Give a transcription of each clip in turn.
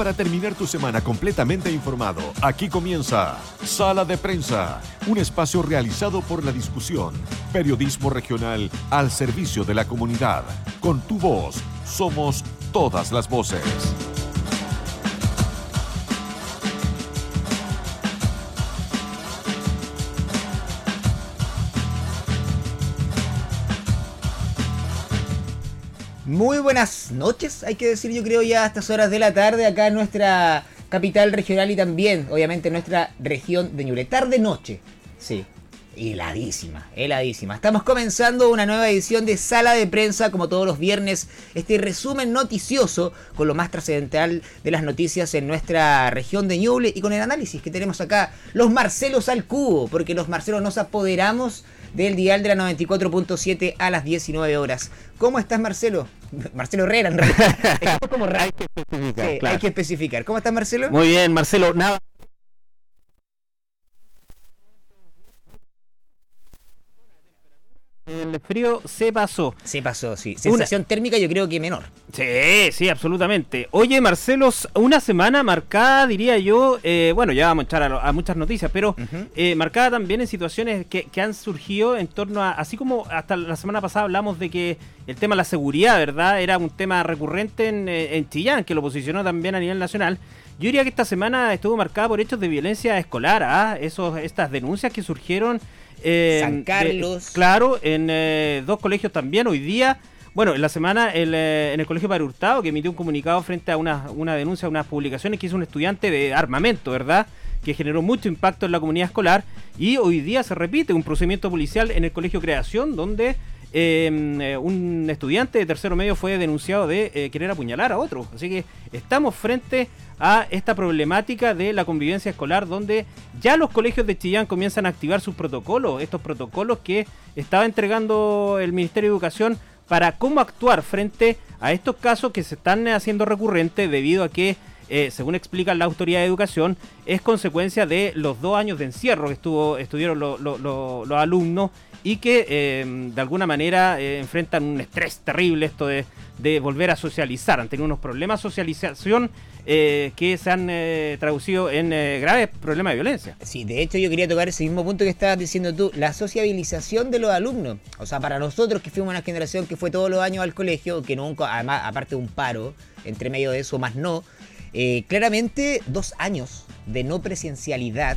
para terminar tu semana completamente informado, aquí comienza Sala de Prensa, un espacio realizado por la discusión, periodismo regional al servicio de la comunidad. Con tu voz, somos todas las voces. Muy buenas noches, hay que decir yo creo ya a estas horas de la tarde acá en nuestra capital regional y también obviamente en nuestra región de Ñuble. Tarde-noche, sí, heladísima, heladísima. Estamos comenzando una nueva edición de Sala de Prensa como todos los viernes, este resumen noticioso con lo más trascendental de las noticias en nuestra región de Ñuble y con el análisis que tenemos acá, los Marcelos al cubo, porque los Marcelos nos apoderamos del dial de la 94.7 a las 19 horas. ¿Cómo estás, Marcelo? Marcelo Herrera, en realidad. como hay que especificar. Hay que especificar. ¿Cómo estás, Marcelo? Muy bien, Marcelo. Nada el frío se pasó. Se pasó, sí. Sensación térmica yo creo que menor. Sí, sí, absolutamente. Oye, Marcelo, una semana marcada, diría yo, eh, bueno, ya vamos a echar a, muchas noticias, pero eh, marcada también en situaciones que, han surgido en torno a, así como hasta la semana pasada hablamos de que el tema de la seguridad, ¿verdad? Era un tema recurrente en, eh, en Chillán, que lo posicionó también a nivel nacional. Yo diría que esta semana estuvo marcada por hechos de violencia escolar, ¿ah? Esos, estas denuncias que surgieron San Carlos. claro, en eh, dos colegios también. Hoy día, bueno, en la semana eh, en el Colegio Padre Hurtado, que emitió un comunicado frente a una, una denuncia, unas publicaciones que hizo un estudiante de armamento, ¿verdad? Que generó mucho impacto en la comunidad escolar. Y hoy día se repite un procedimiento policial en el Colegio Creación, donde eh, un estudiante de tercero medio fue denunciado de querer apuñalar a otro. Así que estamos frente a esta problemática de la convivencia escolar, donde ya los colegios de Chillán comienzan a activar sus protocolos, estos protocolos que estaba entregando el Ministerio de Educación para cómo actuar frente a estos casos que se están haciendo recurrentes debido a que, eh, según explica la Autoridad de Educación, es consecuencia de los dos años de encierro que estuvo, estuvieron los alumnos y que eh, de alguna manera eh, enfrentan un estrés terrible esto de, volver a socializar, han tenido unos problemas de socialización eh, que se han traducido en graves problemas de violencia. Sí, de hecho yo quería tocar ese mismo punto que estabas diciendo tú, la sociabilización de los alumnos. O sea, para nosotros que fuimos una generación que fue todos los años al colegio, que nunca, además, aparte de un paro, entre medio de eso, más no, claramente dos años de no presencialidad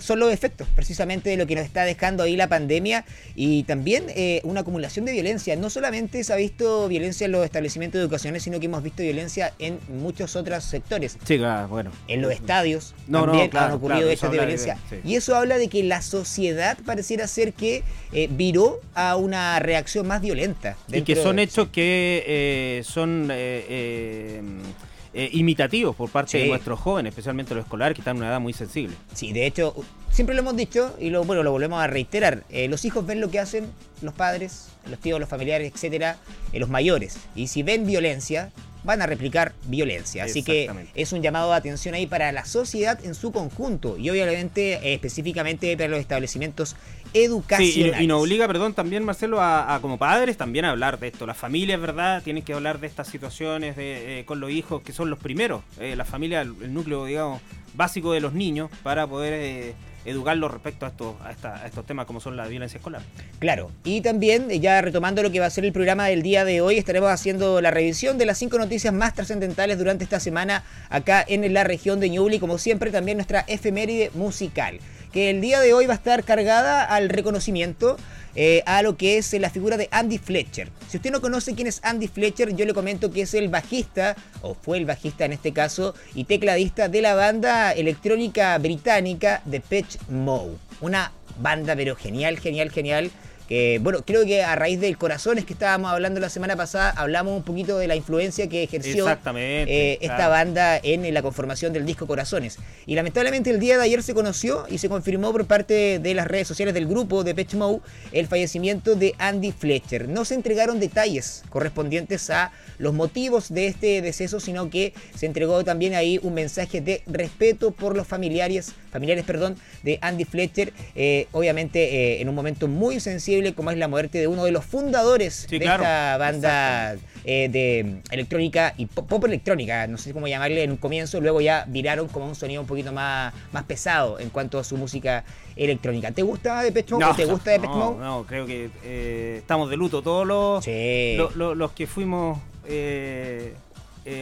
son los efectos precisamente de lo que nos está dejando ahí la pandemia y también eh, una acumulación de violencia. No solamente se ha visto violencia en los establecimientos educacionales, sino que hemos visto violencia en muchos otros sectores. Sí, bueno. En los estadios también han ocurrido hechos de violencia. Y eso habla de que la sociedad pareciera ser que eh, viró a una reacción más violenta. Y que son hechos que eh, son eh, imitativos por parte de nuestros jóvenes, especialmente los escolares, que están en una edad muy sensible. Sí, de hecho, siempre lo hemos dicho y lo, bueno, lo volvemos a reiterar. Eh, los hijos ven lo que hacen los padres, los tíos, los familiares, etcétera, eh, los mayores. Y si ven violencia, van a replicar violencia. Así que es un llamado de atención ahí para la sociedad en su conjunto y obviamente específicamente para los establecimientos educacionales. Sí, y, nos obliga, perdón, también Marcelo, a, como padres también a hablar de esto. Las familias, ¿verdad? Tienen que hablar de estas situaciones de, eh, con los hijos que son los primeros. Eh, la familia, el, núcleo, digamos, básico de los niños para poder... Eh, educarlos respecto a estos, a, estos temas como son la violencia escolar. Claro, y también ya retomando lo que va a ser el programa del día de hoy, estaremos haciendo la revisión de las cinco noticias más trascendentales durante esta semana acá en la región de Ñuble y como siempre también nuestra efeméride musical, que el día de hoy va a estar cargada al reconocimiento eh, a lo que es la figura de Andy Fletcher. Si usted no conoce quién es Andy Fletcher, yo le comento que es el bajista, o fue el bajista en este caso, y tecladista de la banda electrónica británica The Pitch Mode. Una banda pero genial, genial, genial bueno, creo que a raíz del Corazones que estábamos hablando la semana pasada, hablamos un poquito de la influencia que ejerció eh, esta banda en, la conformación del disco Corazones. Y lamentablemente el día de ayer se conoció y se confirmó por parte de las redes sociales del grupo de Mode el fallecimiento de Andy Fletcher. No se entregaron detalles correspondientes a los motivos de este deceso, sino que se entregó también ahí un mensaje de respeto por los familiares familiares perdón, de Andy Fletcher, eh, obviamente eh, en un momento muy sensible como es la muerte de uno de los fundadores de esta banda eh, de electrónica y pop, electrónica, no sé cómo llamarle en un comienzo, luego ya viraron como un sonido un poquito más, más pesado en cuanto a su música electrónica. ¿Te gusta de Mode? No, ¿Te gusta Depeche no, No, creo que estamos de luto todos los, los, que fuimos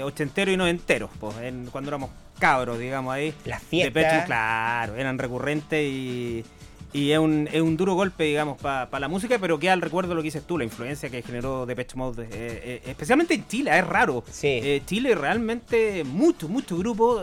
ochenteros y noventeros, pues, cuando éramos cabros, digamos, ahí. Las fiestas. claro, eran recurrentes y, y es, un, es un duro golpe, digamos, para la música, pero queda al recuerdo lo que dices tú, la influencia que generó Depeche Mode, eh, eh, especialmente en Chile, es raro. Sí. Eh, Chile realmente, mucho, mucho grupo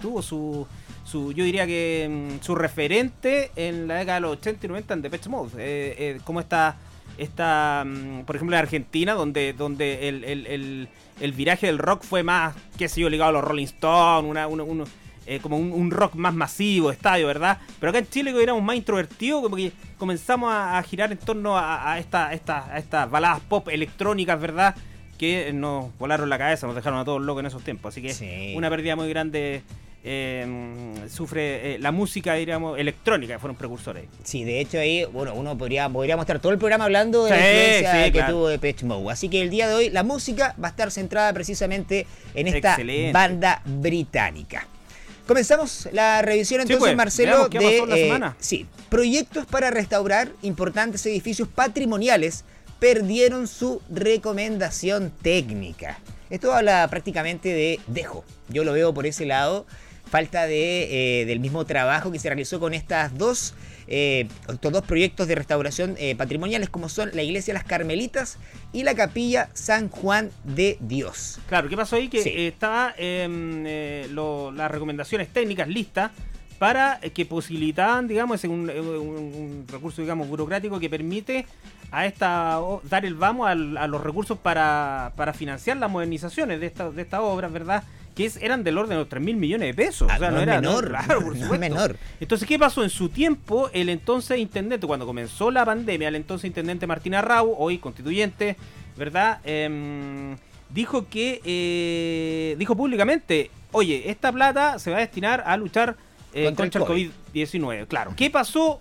tuvo su, su, yo diría que mm, su referente en la década de los 80 y 90 en Depeche Mode. como está esta, mm, por ejemplo, en Argentina, donde, donde el, el, el, viraje del rock fue más, qué sé yo, ligado a los Rolling Stones, una, eh, como un, rock más masivo, estadio, ¿verdad? Pero acá en Chile que éramos más introvertidos, como que comenzamos a, girar en torno a, esta, esta, a estas baladas pop electrónicas, ¿verdad? Que nos volaron la cabeza, nos dejaron a todos locos en esos tiempos. Así que una pérdida muy grande eh, sufre eh, la música, diríamos, electrónica, que fueron precursores. Sí, de hecho ahí, bueno, uno podría, podríamos estar todo el programa hablando de la influencia que tuvo de Pitch Mode. Así que el día de hoy la música va a estar centrada precisamente en esta banda británica. Comenzamos la revisión entonces, pues, Marcelo, de eh, sí, proyectos para restaurar importantes edificios patrimoniales perdieron su recomendación técnica. Esto habla prácticamente de dejo. Yo lo veo por ese lado falta de, eh, del mismo trabajo que se realizó con estas dos, eh, estos dos proyectos de restauración eh, patrimoniales como son la iglesia Las Carmelitas y la capilla San Juan de Dios. Claro, ¿qué pasó ahí? Que estaba em, las recomendaciones técnicas listas para que posibilitaban, digamos, un, un, recurso, digamos, burocrático que permite a esta dar el vamos a, los recursos para, para financiar las modernizaciones de, esta, de estas obras, ¿verdad? Que eran del orden de los 3 mil millones de pesos. o sea, ah, no, era menor. claro, por supuesto. menor. Entonces, ¿qué pasó? En su tiempo, el entonces intendente, cuando comenzó la pandemia, el entonces intendente Martín Arrau, hoy constituyente, ¿verdad? Em, dijo que, eh, dijo públicamente, oye, esta plata se va a destinar a luchar eh, contra, el COVID-19. claro. ¿Qué pasó?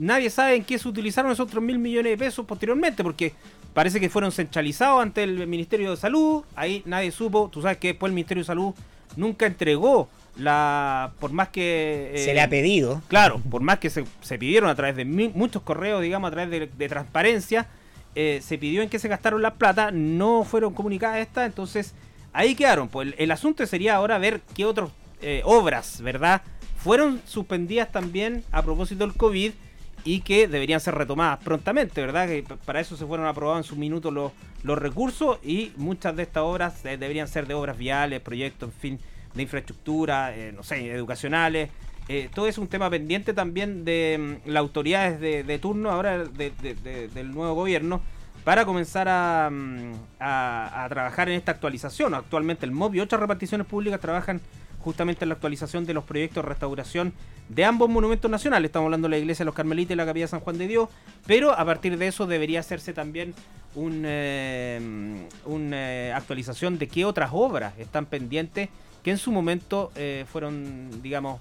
Nadie sabe en qué se utilizaron esos 3 mil millones de pesos posteriormente, porque parece que fueron centralizados ante el Ministerio de Salud, ahí nadie supo, tú sabes que después el Ministerio de Salud nunca entregó la por más que se le ha pedido. Claro por más que se, pidieron a través de muchos correos digamos a través de, transparencia eh, se pidió en qué se gastaron las plata no fueron comunicadas estas entonces ahí quedaron. Pues el, asunto sería ahora ver qué otras eh, obras verdad fueron suspendidas también a propósito del covid y que deberían ser retomadas prontamente, ¿verdad? Que para eso se fueron aprobados en su minuto los, los recursos y muchas de estas obras eh, deberían ser de obras viales, proyectos, en fin, de infraestructura, eh, no sé, educacionales. Eh, todo es un tema pendiente también de mm, las autoridades de, turno ahora del nuevo gobierno para comenzar mm, a, a, trabajar en esta actualización. Actualmente el MOB y otras reparticiones públicas trabajan justamente en la actualización de los proyectos de restauración de ambos monumentos nacionales. Estamos hablando de la iglesia de los Carmelitas y la capilla San Juan de Dios, pero a partir de eso debería hacerse también una eh, eh, actualización de qué otras obras están pendientes que en su momento eh, fueron, digamos,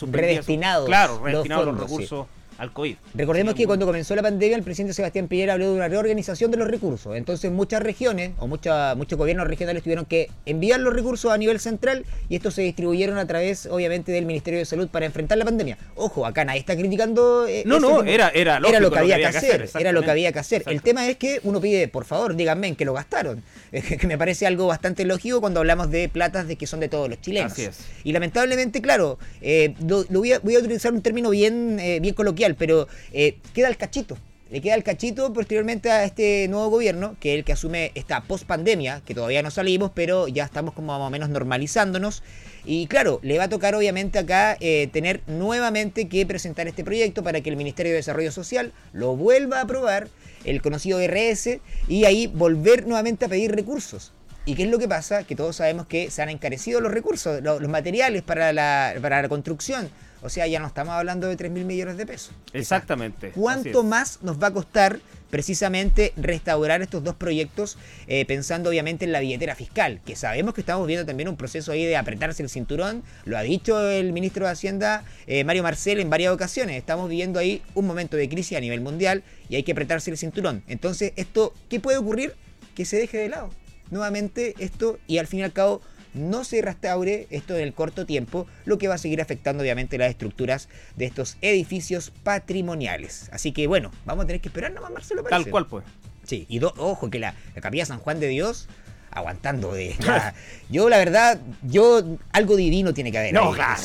redestinados. Claro, redestinados los, recursos al COVID. Recordemos que cuando comenzó la pandemia, el presidente Sebastián Piñera habló de una reorganización de los recursos. Entonces, muchas regiones o mucha, muchos gobiernos regionales tuvieron que enviar los recursos a nivel central y estos se distribuyeron a través, obviamente, del Ministerio de Salud para enfrentar la pandemia. Ojo, acá nadie está criticando. Eh, no, no, era, era, era lo que había que hacer. era lo que había que hacer. El tema es que uno pide, por favor, díganme en qué lo gastaron. que me parece algo bastante lógico cuando hablamos de platas de que son de todos los chilenos. Así es. Y lamentablemente, claro, eh, lo, voy, a, voy, a, utilizar un término bien, eh, bien coloquial pero eh, queda el cachito. Le queda el cachito posteriormente a este nuevo gobierno, que es el que asume esta post-pandemia, que todavía no salimos, pero ya estamos como más o menos normalizándonos. Y claro, le va a tocar obviamente acá eh, tener nuevamente que presentar este proyecto para que el Ministerio de Desarrollo Social lo vuelva a aprobar, el conocido RS, y ahí volver nuevamente a pedir recursos. ¿Y qué es lo que pasa? Que todos sabemos que se han encarecido los recursos, los, materiales para la, para la construcción. O sea, ya no estamos hablando de 3 mil millones de pesos. Exactamente. ¿Cuánto más nos va a costar precisamente restaurar estos dos proyectos eh, pensando obviamente en la billetera fiscal, que sabemos que estamos viendo también un proceso ahí de apretarse el cinturón, lo ha dicho el ministro de Hacienda eh, Mario Marcel en varias ocasiones, estamos viviendo ahí un momento de crisis a nivel mundial y hay que apretarse el cinturón. Entonces, esto, ¿qué puede ocurrir? Que se deje de lado. Nuevamente esto y al fin y al cabo no se restaure esto en el corto tiempo, lo que va a seguir afectando obviamente las estructuras de estos edificios patrimoniales. Así que bueno, vamos a tener que esperar nomás, Marcelo. Tal cual, pues. Sí, y ojo que la, capilla San Juan de Dios aguantando de yo la verdad yo algo divino tiene que haber no claro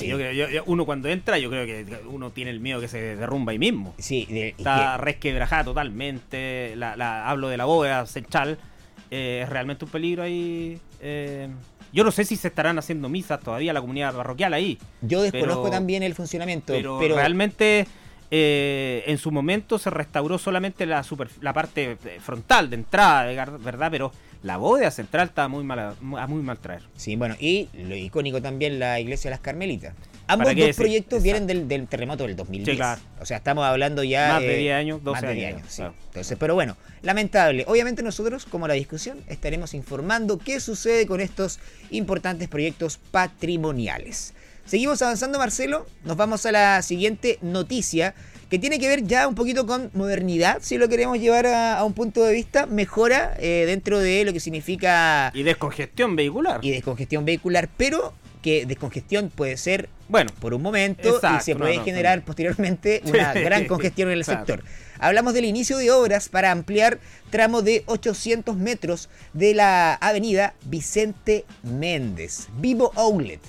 uno cuando entra yo creo que uno tiene el miedo que se derrumba ahí mismo sí está resquebrajada totalmente la, hablo de la bóveda central eh, es realmente un peligro ahí eh, yo no sé si se estarán haciendo misas todavía la comunidad parroquial ahí. Yo desconozco también el funcionamiento. Pero, realmente eh, en su momento se restauró solamente la, super, la parte frontal de entrada, ¿verdad? Pero la bóveda central estaba muy mal, a muy mal traer. Sí, bueno, y lo icónico también la iglesia de las Carmelitas. Ambos dos proyectos vienen del, terremoto del 2010. O sea, estamos hablando ya... Más de 10 años, 12 años. sí. Entonces, pero bueno, lamentable. Obviamente nosotros, como la discusión, estaremos informando qué sucede con estos importantes proyectos patrimoniales. Seguimos avanzando, Marcelo. Nos vamos a la siguiente noticia que tiene que ver ya un poquito con modernidad, si lo queremos llevar a, un punto de vista, mejora eh, dentro de lo que significa... Y descongestión vehicular. Y descongestión vehicular, pero que descongestión puede ser, bueno, por un momento y se puede generar posteriormente una gran congestión en el sector. Hablamos del inicio de obras para ampliar tramo de 800 metros de la avenida Vicente Méndez, Vivo Outlet.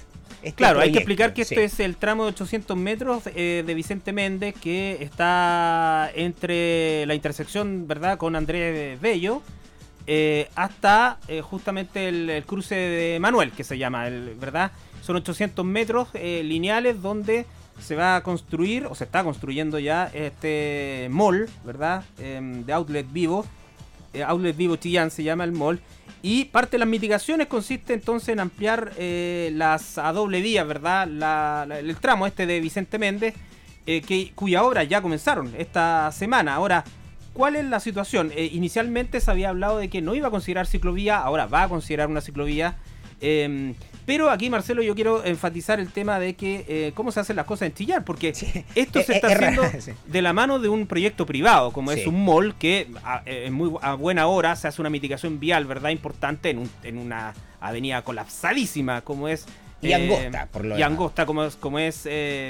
Este claro, hay que explicar que este es el tramo de 800 metros eh, de Vicente Méndez que está entre la intersección, ¿verdad?, con Andrés Bello. Eh, hasta eh, justamente el, cruce de Manuel, que se llama, ¿verdad? Son 800 metros lineales donde se va a construir, o se está construyendo ya, este mall, ¿verdad? Em, de Outlet Vivo. Outlet Vivo Chillán se llama el mall. Y parte de las mitigaciones consiste entonces en ampliar eh, las a doble vía, ¿verdad? el tramo este de Vicente Méndez, eh, que, cuya obra ya comenzaron esta semana. Ahora, ¿cuál es la situación? Eh, inicialmente se había hablado de que no iba a considerar ciclovía, ahora va a considerar una ciclovía. Em, pero aquí, Marcelo, yo quiero enfatizar el tema de que eh, cómo se hacen las cosas en Chillar, porque esto se está haciendo de la mano de un proyecto privado, como es un mall que a, eh, en muy a buena hora se hace una mitigación vial, ¿verdad? Importante en, en una avenida colapsadísima como es y angosta, por lo Y angosta, como es, como es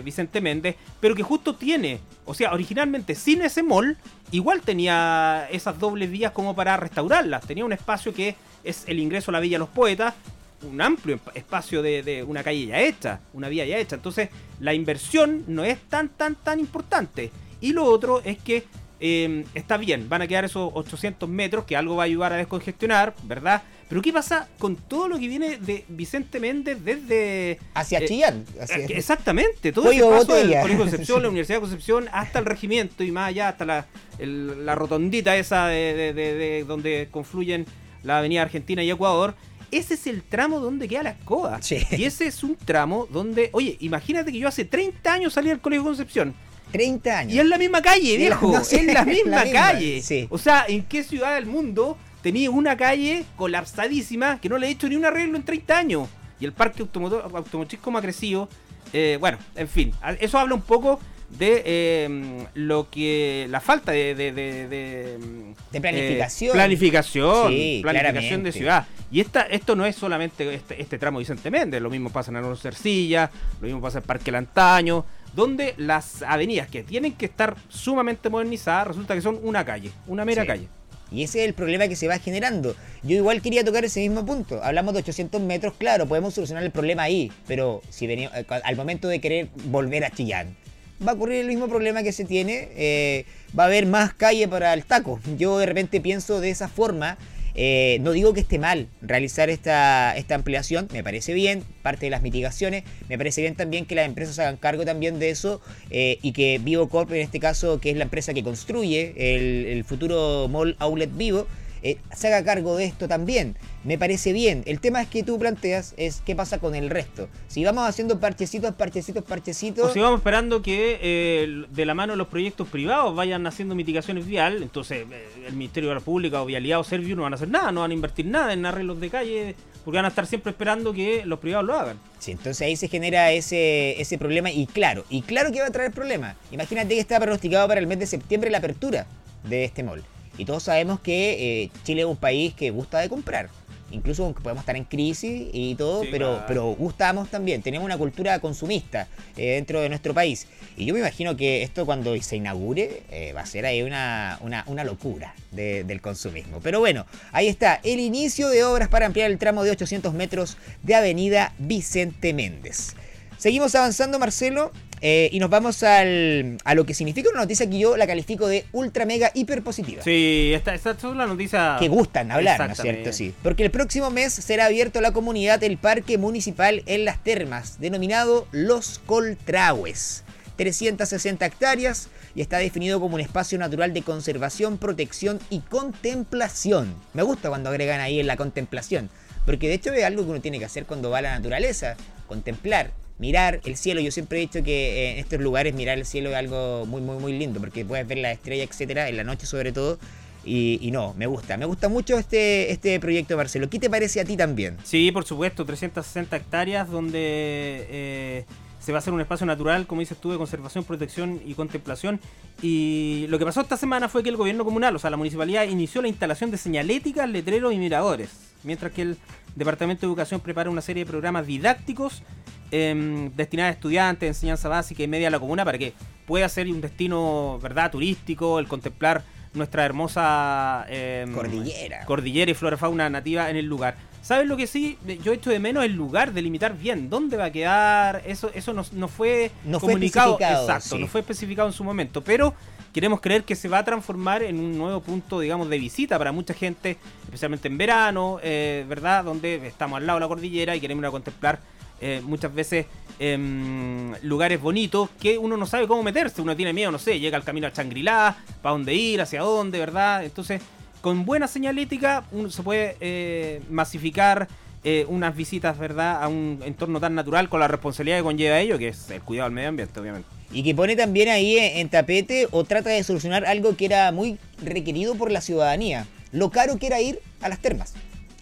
Vicente Méndez, pero que justo tiene, o sea, originalmente sin ese mall, igual tenía esas dobles vías como para restaurarlas. Tenía un espacio que es el ingreso a la Villa Los Poetas, un amplio espacio de, una calle ya hecha, una vía ya hecha. Entonces, la inversión no es tan, tan, tan importante. Y lo otro es que em, está bien, van a quedar esos 800 metros, que algo va a ayudar a descongestionar, ¿verdad? Pero ¿qué pasa con todo lo que viene de Vicente Méndez desde... Hacia eh, Chillán. Eh, exactamente, todo ese paso del Colegio Concepción, la Universidad de Concepción, hasta el regimiento y más allá, hasta la, la rotondita esa de, de donde confluyen la Avenida Argentina y Ecuador ese es el tramo donde queda la escoba. Y ese es un tramo donde, oye, imagínate que yo hace 30 años salí al Colegio Concepción. 30 años. Y es la misma calle, viejo. es la misma calle. O sea, ¿en qué ciudad del mundo tenía una calle colapsadísima que no le he hecho ni un arreglo en 30 años? Y el parque automotriz como ha crecido. Eh, bueno, en fin, eso habla un poco de em, lo que la falta de de, de, de, de planificación planificación planificación de ciudad y esta esto no es solamente este, este tramo Vicente Méndez lo mismo pasa en Alonso Cercilla lo mismo pasa en Parque Lantaño donde las avenidas que tienen que estar sumamente modernizadas resulta que son una calle una mera calle y ese es el problema que se va generando. Yo igual quería tocar ese mismo punto. Hablamos de 800 metros, claro, podemos solucionar el problema ahí, pero si venimos, eh, al momento de querer volver a Chillán, va a ocurrir el mismo problema que se tiene. Eh, va a haber más calle para el taco. Yo de repente pienso de esa forma. Eh, no digo que esté mal realizar esta, esta ampliación, me parece bien, parte de las mitigaciones, me parece bien también que las empresas hagan cargo también de eso eh, y que Vivo Corp, en este caso, que es la empresa que construye el, el futuro mall outlet Vivo, se haga cargo de esto también. me parece bien. El tema es que tú planteas es qué pasa con el resto. Si vamos haciendo parchecitos, parchecitos, parchecitos. O si vamos esperando que eh, de la mano de los proyectos privados vayan haciendo mitigaciones vial, entonces eh, el Ministerio de la República o Vialidad o Servio no van a hacer nada, no van a invertir nada en arreglos de calle, porque van a estar siempre esperando que los privados lo hagan. Sí, entonces ahí se genera ese, ese problema y claro, y claro que va a traer problemas. Imagínate que está pronosticado para el mes de septiembre la apertura de este mall. Y todos sabemos que eh, Chile es un país que gusta de comprar incluso aunque podemos estar en crisis y todo, pero, pero gustamos también, tenemos una cultura consumista eh, dentro de nuestro país. Y yo me imagino que esto cuando se inaugure eh, va a ser ahí una, una, locura del consumismo. Pero bueno, ahí está, el inicio de obras para ampliar el tramo de 800 metros de Avenida Vicente Méndez. Seguimos avanzando, Marcelo. Eh, y nos vamos al, a lo que significa una noticia que yo la califico de ultra mega hiper positiva. Sí, esta, esta es la noticia. Que gustan hablar, ¿no es cierto? Sí. Porque el próximo mes será abierto a la comunidad el parque municipal en las termas, denominado Los Coltrahues. 360 hectáreas y está definido como un espacio natural de conservación, protección y contemplación. Me gusta cuando agregan ahí en la contemplación, porque de hecho es algo que uno tiene que hacer cuando va a la naturaleza, contemplar, mirar el cielo. Yo siempre he dicho que eh, en estos lugares mirar el cielo es algo muy, muy, muy lindo, porque puedes ver la estrella, etcétera, en la noche sobre todo. Y, no, me gusta, me gusta mucho este, este proyecto, Marcelo. ¿Qué te parece a ti también? Sí, por supuesto, 360 hectáreas donde eh, se va a hacer un espacio natural, como dices tú, de conservación, protección y contemplación. Y lo que pasó esta semana fue que el gobierno comunal, o sea, la municipalidad, inició la instalación de señaléticas, letreros y miradores, mientras que el Departamento de Educación prepara una serie de programas didácticos eh, destinada a estudiantes, enseñanza básica y media de la comuna para que pueda ser un destino, ¿verdad?, turístico, el contemplar nuestra hermosa em, cordillera. cordillera y flora fauna nativa en el lugar. ¿Sabes lo que sí? Yo echo de menos el lugar, delimitar bien dónde va a quedar. Eso eso no, no fue comunicado. exacto, no fue especificado en su momento. Pero queremos creer que se va a transformar en un nuevo punto, digamos, de visita para mucha gente, especialmente en verano, eh, ¿verdad? Donde estamos al lado de la cordillera y queremos ir a contemplar eh, muchas veces em, lugares bonitos que uno no sabe cómo meterse, uno tiene miedo, no sé, llega al camino a Changrilá, para dónde ir, hacia dónde, ¿verdad? Entonces, con buena señalética uno se puede eh, masificar eh, unas visitas, ¿verdad?, a un entorno tan natural con la responsabilidad que conlleva ello, que es el cuidado del medio ambiente, obviamente. Y que pone también ahí en tapete o trata de solucionar algo que era muy requerido por la ciudadanía, lo caro que era ir a las termas.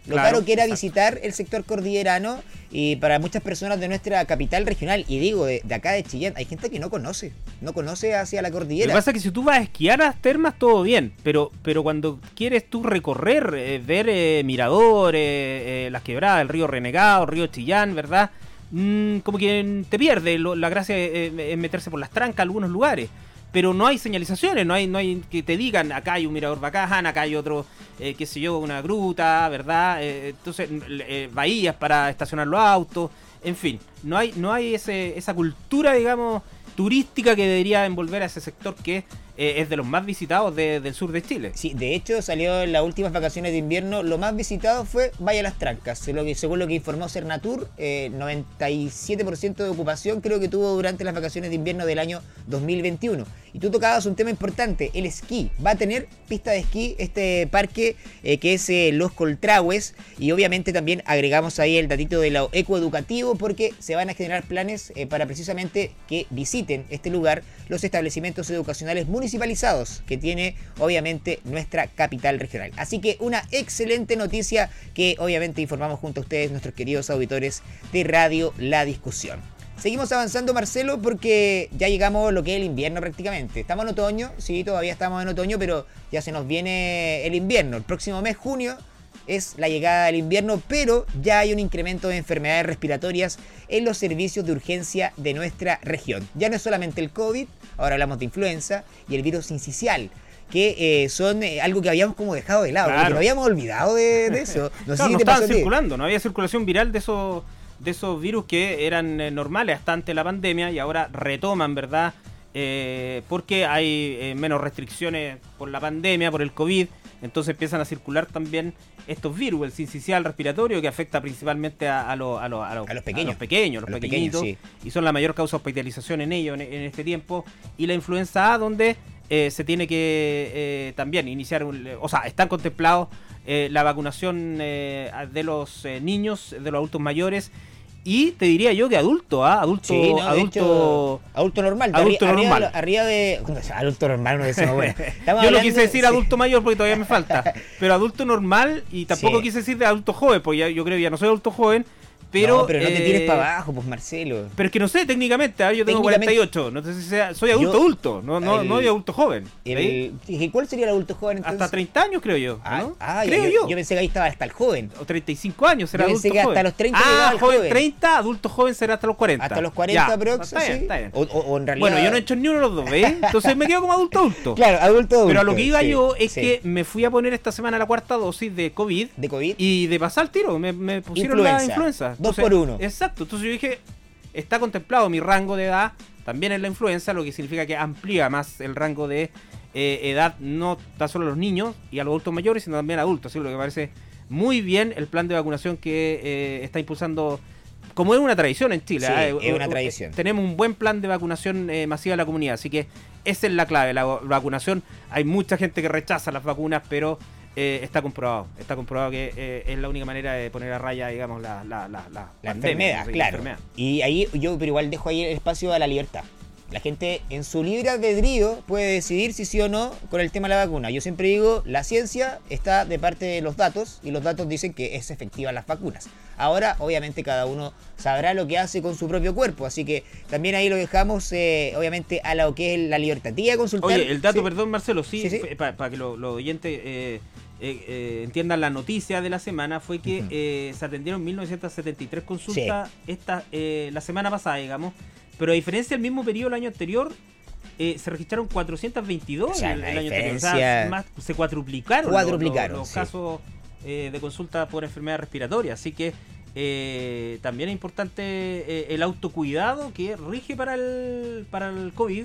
Lo claro, que era visitar el sector cordillerano y para muchas personas de nuestra capital regional, y digo, de, acá de Chillán, hay gente que no conoce, no conoce hacia la cordillera. Lo que pasa es que si tú vas a esquiar a las termas, todo bien, pero, pero cuando quieres tú recorrer, eh, ver eh, miradores, eh, las quebradas, el río Renegado, el río Chillán, ¿verdad? Mm, como que te pierde, la gracia es meterse por las trancas a algunos lugares pero no hay señalizaciones, no hay, no hay que te digan acá hay un mirador bacán, acá hay otro, eh, qué sé yo, una gruta, ¿verdad? Eh, entonces, eh, bahías para estacionar los autos, en fin, no hay, no hay ese, esa cultura, digamos, turística que debería envolver a ese sector que eh, es de los más visitados del sur de Chile. Sí, de hecho salió en las últimas vacaciones de invierno, lo más visitado fue Valle Las Trancas, según lo que informó Cernatur, 97% eh, de ocupación creo que tuvo durante las vacaciones de invierno del año 2021. Y tú tocabas un tema importante, el esquí. Va a tener pista de esquí este parque eh, que es Los Coltrahues y obviamente también agregamos ahí el datito de lo ecoeducativo porque se van a generar planes para precisamente que visiten este lugar los establecimientos educacionales municipales municipalizados que tiene obviamente nuestra capital regional. Así que una excelente noticia que obviamente informamos junto a ustedes, nuestros queridos auditores de Radio La Discusión. Seguimos avanzando, Marcelo, porque ya llegamos a lo que es el invierno prácticamente. Estamos en otoño, sí, todavía estamos en otoño, pero ya se nos viene el invierno. El próximo mes, junio, es la llegada del invierno, pero ya hay un incremento de enfermedades respiratorias en los servicios de urgencia de nuestra región. Ya no es solamente el COVID, ahora hablamos de influenza y el virus incisional que eh, son eh, algo que habíamos como dejado de lado, claro. habíamos olvidado de, eso. No, sé no estaban circulando, no había circulación viral de esos de esos virus que eran eh, normales hasta antes de la pandemia y ahora retoman, ¿verdad? Porque hay menos restricciones por la pandemia, por el COVID, entonces empiezan a circular también estos virus, el sincicial respiratorio, que afecta principalmente a, los, a, los, pequeños, los pequeños, los, pequeñitos, y son la mayor causa de hospitalización en ellos en, este tiempo. Y la influenza A, donde eh, se tiene que eh, también iniciar, un- o sea, están contemplados eh, la vacunación eh, de los eh, niños, de los adultos mayores y te diría yo que adulto, ¿ah? Adulto, Sí, no, de adulto, hecho, adulto normal. adulto arri- arriba, normal. de- Arriba de. Adulto normal, no decimos bueno. Estamos Yo no quise decir sí. adulto mayor porque todavía me falta, pero adulto normal y tampoco Sí. quise decir de adulto joven, porque ya- yo creo que ya no soy adulto joven, pero... no, pero no te eh, tires para abajo, pues Marcelo. Pero es que no sé técnicamente, ¿ah? yo tengo Técnicamente- 48, no sé si sea, soy adulto Yo- adulto, no, no, el- no soy adulto joven. El- ¿Cuál sería el adulto joven entonces? Hasta 30 años creo yo, Ah, ¿no? ah, creo yo, yo. yo pensé que ahí estaba hasta el joven. O 35 años será Yo adulto pensé que hasta joven. los 30 llegaba Ah, joven joven. 30, adulto joven será hasta los 40. Hasta los 40 Ya, aprox, está bien, sí. está bien. O, o- o en realidad. Bueno, yo no he hecho ni uno de los dos, ¿ves? Entonces me quedo como adulto adulto. Claro, adulto adulto. Pero a lo que iba sí, yo es que me fui a poner esta semana la cuarta dosis de COVID De COVID. y de pasar el tiro, me, me pusieron la Influenza. Dos por uno. Exacto, entonces yo dije, está contemplado mi rango de edad también en la influenza, lo que significa que amplía más el rango de eh, edad, no tan solo a los niños y a los adultos mayores, sino también a adultos, así lo que me parece muy bien el plan de vacunación que eh, está impulsando, como es una tradición en Chile. Sí, ¿ah? es una Eh, tradición. Tenemos un buen plan de vacunación eh, masiva de la comunidad, así que esa es la clave, la va- vacunación. Hay mucha gente que rechaza las vacunas, pero eh, está comprobado, está comprobado que eh, es la única manera de poner a raya, digamos, la, la, la, la La pandemia, enfermedad, ¿sí? La claro. enfermedad. Y ahí yo, pero igual dejo ahí el espacio a la libertad. La gente en su libre albedrío puede decidir si sí o no con el tema de la vacuna. Yo siempre digo, la ciencia está de parte de los datos y los datos dicen que es efectiva las vacunas. Ahora, obviamente, cada uno sabrá lo que hace con su propio cuerpo. Así que también ahí lo dejamos, eh, obviamente, a lo que es la libertad. Te iba a consultar. Oye, el dato, Sí. perdón, Marcelo, sí, Sí, sí. para que lo- los oyentes eh, eh, eh, entiendan la noticia de la semana, fue que eh, se atendieron 1973 consultas esta, eh, la semana pasada, digamos, pero a diferencia del mismo periodo del año anterior, eh, se registraron 422 O sea, el, el año anterior. O sea, más- se cuadruplicaron, los- Cuadruplicaron, los, los sí. casos eh, de consulta por enfermedad respiratoria. Así que también es importante eh, el autocuidado que rige para el, para el COVID,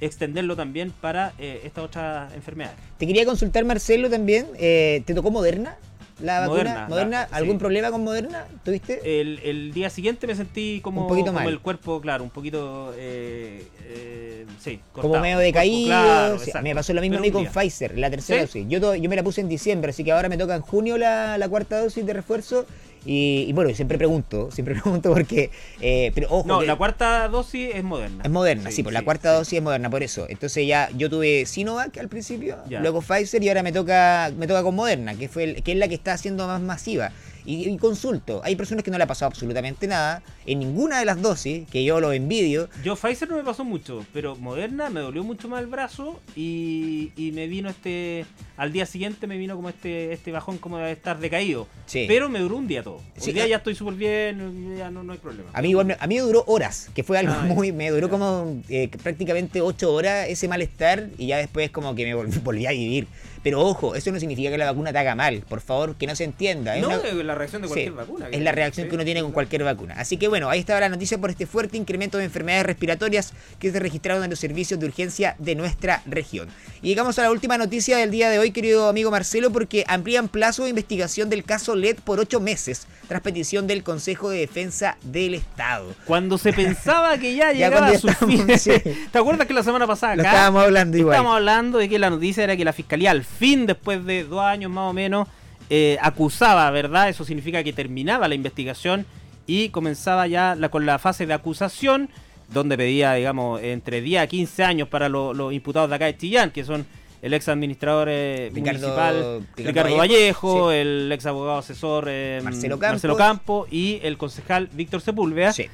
extenderlo también para eh, estas otras enfermedades. Te quería consultar, Marcelo, también. eh, ¿Te tocó Moderna? ¿La vacuna? Moderna, ¿Moderna? la- ¿Algún sí. problema con Moderna? ¿Tuviste? El, el día siguiente me sentí como, Un poquito como mal. el cuerpo, claro, un poquito, eh, eh, sí, como cortado. medio El cuerpo, decaído. claro, sí, exacto. me pasó lo mismo a mí con día. Pfizer, la tercera ¿Sí? dosis. Yo, yo me la puse en diciembre, así que ahora me toca en junio la, la cuarta dosis de refuerzo. Y, y bueno, siempre pregunto, siempre pregunto porque. eh, pero ojo, No, que la cuarta dosis es moderna. es moderna, sí, pues la cuarta sí. dosis es moderna, por eso. Entonces ya yo tuve Sinovac al principio, Ya. luego Pfizer y ahora me toca me toca con Moderna, que fue el- que es la que está haciendo más masiva. Y, y consulto, hay personas que no le ha pasado absolutamente nada en ninguna de las dosis, que yo lo envidio. Yo Pfizer no me pasó mucho, pero Moderna me dolió mucho más el brazo y, y me vino este... Al día siguiente me vino como este este bajón como de estar decaído. Sí. Pero me duró un día todo. Hoy Sí, día ah. ya estoy súper bien, ya no, no hay problema. A mí igual me, a mí me duró horas, que fue algo Ah, muy, me duró como eh, prácticamente ocho horas ese malestar y ya después como que me volví, volví a vivir. Pero ojo, eso no significa que la vacuna te haga mal, por favor, que no se entienda. es no, una- es la reacción de cualquier Sí, vacuna. Es la reacción Sí. que uno tiene con cualquier vacuna. Así que bueno, ahí estaba la noticia por este fuerte incremento de enfermedades respiratorias que se registraron en los servicios de urgencia de nuestra región. Y llegamos a la última noticia del día de hoy, querido amigo Marcelo, porque amplían plazo de investigación del caso LED por ocho meses, tras petición del Consejo de Defensa del Estado. Cuando se pensaba que ya Ya llegaba cuando a su ya fin. estábamos, sí. ¿Te acuerdas que la semana pasada Lo acá estábamos hablando igual. Estamos hablando de que la noticia era que la fiscalía al fin, después de dos años más o menos, eh, acusaba, ¿verdad? Eso significa que terminaba la investigación y comenzaba ya la, con la fase de acusación, donde pedía, digamos, entre 10 a 15 años para lo- los imputados de acá de Chillán, que son el ex administrador eh, Ricardo- municipal Ricardo Ricardo, Vallejo, el ex abogado asesor eh, Marcelo Campos. Campo y el concejal Víctor Sepúlveda. Sí.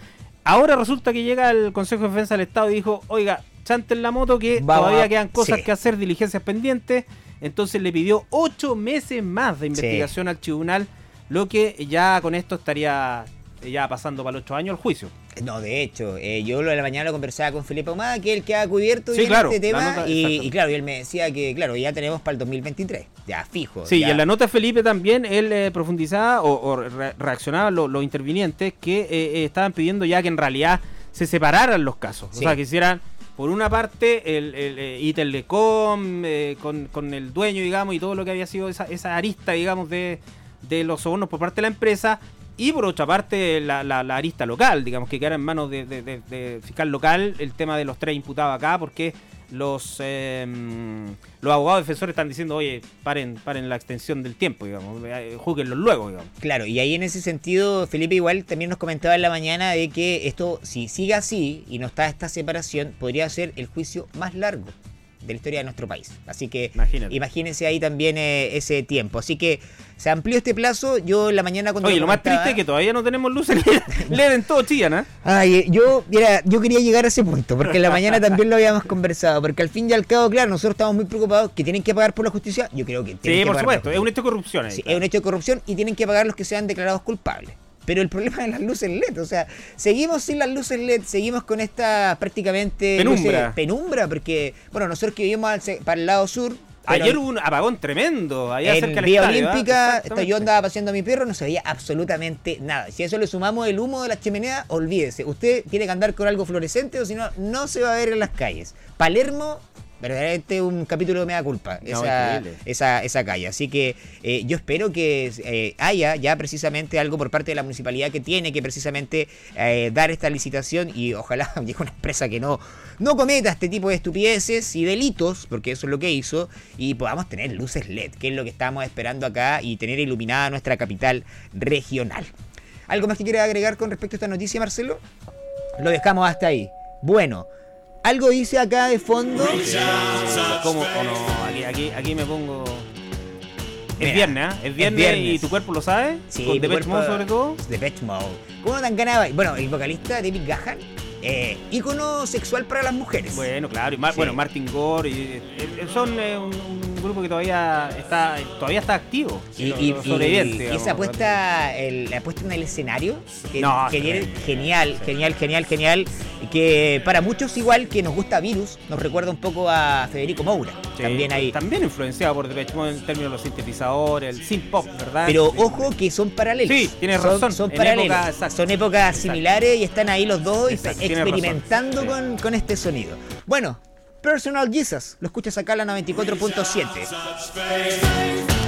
Ahora resulta que llega el Consejo de Defensa del Estado y dijo, oiga, chanten la moto que Vamos todavía a- quedan cosas sí. que hacer, diligencias pendientes. Entonces le pidió ocho meses más de investigación al tribunal, lo que ya con esto estaría ya pasando para los ocho años el juicio. No, de hecho, eh, yo lo de la mañana lo conversaba con Felipe Ahumada, que es el que ha cubierto Sí, bien claro, este tema. nota- y, claro, y él me decía que, claro, ya tenemos para el 2023. Ya, fijo. Sí, ya. y en la nota Felipe también él eh, profundizaba o, o re- reaccionaba lo- los intervinientes que eh, eh, estaban pidiendo ya que en realidad se separaran los casos. Sí. O sea, que hicieran, por una parte, el, el eh, Itelecom eh, con, con el dueño, digamos, y todo lo que había sido esa, esa arista, digamos, de, de los sobornos por parte de la empresa. Y por otra parte, la, la- arista local, digamos, que quedara en manos de- de fiscal local el tema de los tres imputados acá, porque los eh, los abogados defensores están diciendo, oye, paren, paren la extensión del tiempo, digamos, eh, júguenlo luego, digamos. Claro, y ahí en ese sentido, Felipe igual también nos comentaba en la mañana de que esto, si sigue así y no está esta separación, podría ser el juicio más largo de la historia de nuestro país. Así que imagínense ahí también eh, ese tiempo. Así que se amplió este plazo. Yo en la mañana cuando. Oye, lo más triste es que todavía no tenemos luces LED en todo Chillán, ¿eh? Ay, yo, mira, yo quería llegar a ese punto, porque en la mañana también lo habíamos conversado. Porque al fin y al cabo, claro, nosotros estamos muy preocupados que tienen que pagar por la justicia. Yo creo que tienen Sí, por supuesto, es un hecho de corrupción. sí, es un hecho de corrupción y tienen que pagar los que sean declarados culpables. Pero el problema es las luces LED, o sea, seguimos sin las luces LED, seguimos con esta prácticamente penumbra, penumbra porque, bueno, nosotros que vivimos para el lado sur, Ayer hubo un apagón tremendo. Allá en cerca Vía ¿ah? Olímpica, yo andaba paseando a mi perro, no se veía absolutamente nada. Si a eso le sumamos el humo de la chimenea, olvídese. Usted tiene que andar con algo fluorescente o si no, no se va a ver en las calles. Palermo verdaderamente un capítulo de mea culpa, esa, esa, calle. Así que eh, yo espero que eh, haya ya precisamente algo por parte de la municipalidad que tiene que precisamente eh, dar esta licitación y ojalá llegue una empresa que no, no cometa este tipo de estupideces y delitos, porque eso es lo que hizo, y podamos tener luces LED, que es lo que estamos esperando acá, y tener iluminada nuestra capital regional. ¿Algo más que quiera agregar con respecto a esta noticia, Marcelo? Lo dejamos hasta ahí. Bueno, algo dice acá de fondo. ¿Cómo? Oh, no, aquí, aquí, aquí me pongo. Es viernes, ¿eh? Es viernes, y tu cuerpo lo sabe. Sí, Con Depeche Mode sobre todo. Depeche Mode. ¿Cómo tan ganaba? Bueno, el vocalista David Gahan eh, ícono sexual para las mujeres. Bueno, claro, y bueno, Martin Gore, y, eh, eh, son un, grupo que todavía está todavía está activo. Y, y, esa apuesta, el, la apuesta en el escenario, genial, genial, genial, genial, genial, que para muchos igual que nos gusta Virus, nos recuerda un poco a Federico Moura. también ahí. También influenciado por Depeche Mode en términos de los sintetizadores, el synth pop, ¿verdad? Pero ojo que son paralelos. Sí, tienes razón. Son paralelos. son épocas similares y están ahí los dos experimentando con, con este sonido. Bueno, Personal Jesus, lo escuchas acá en la 94.7.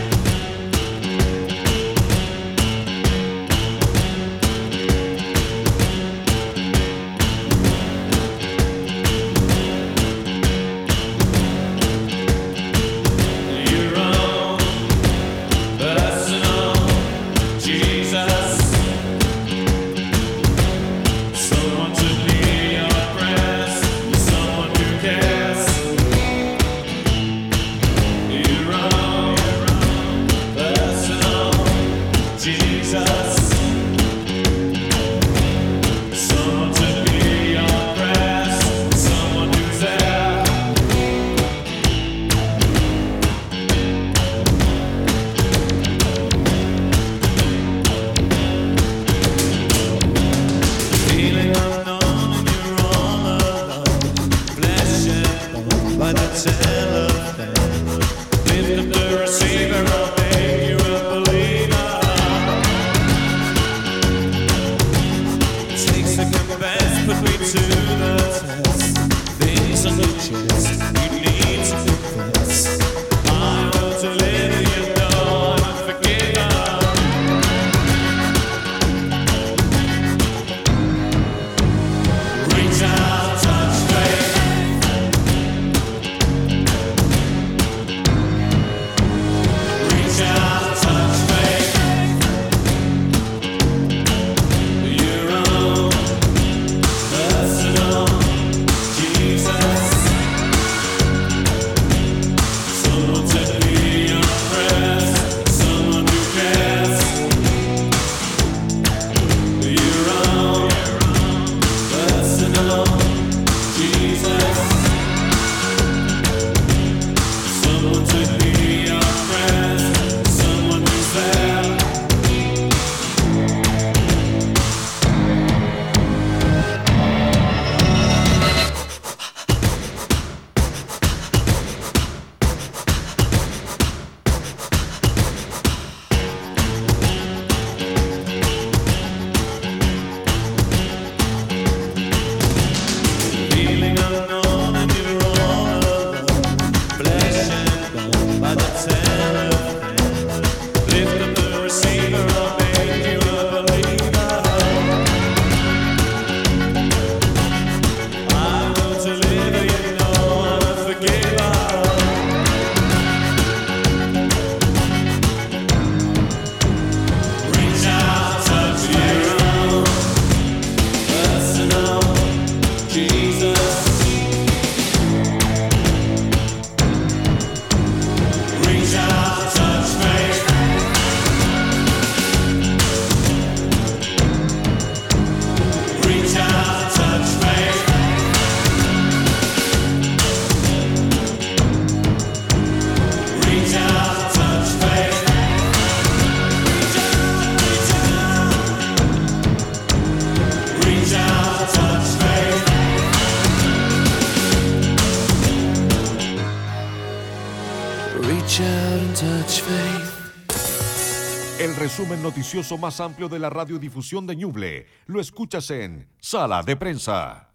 noticioso más amplio de la radiodifusión de Ñuble lo escuchas en Sala de Prensa.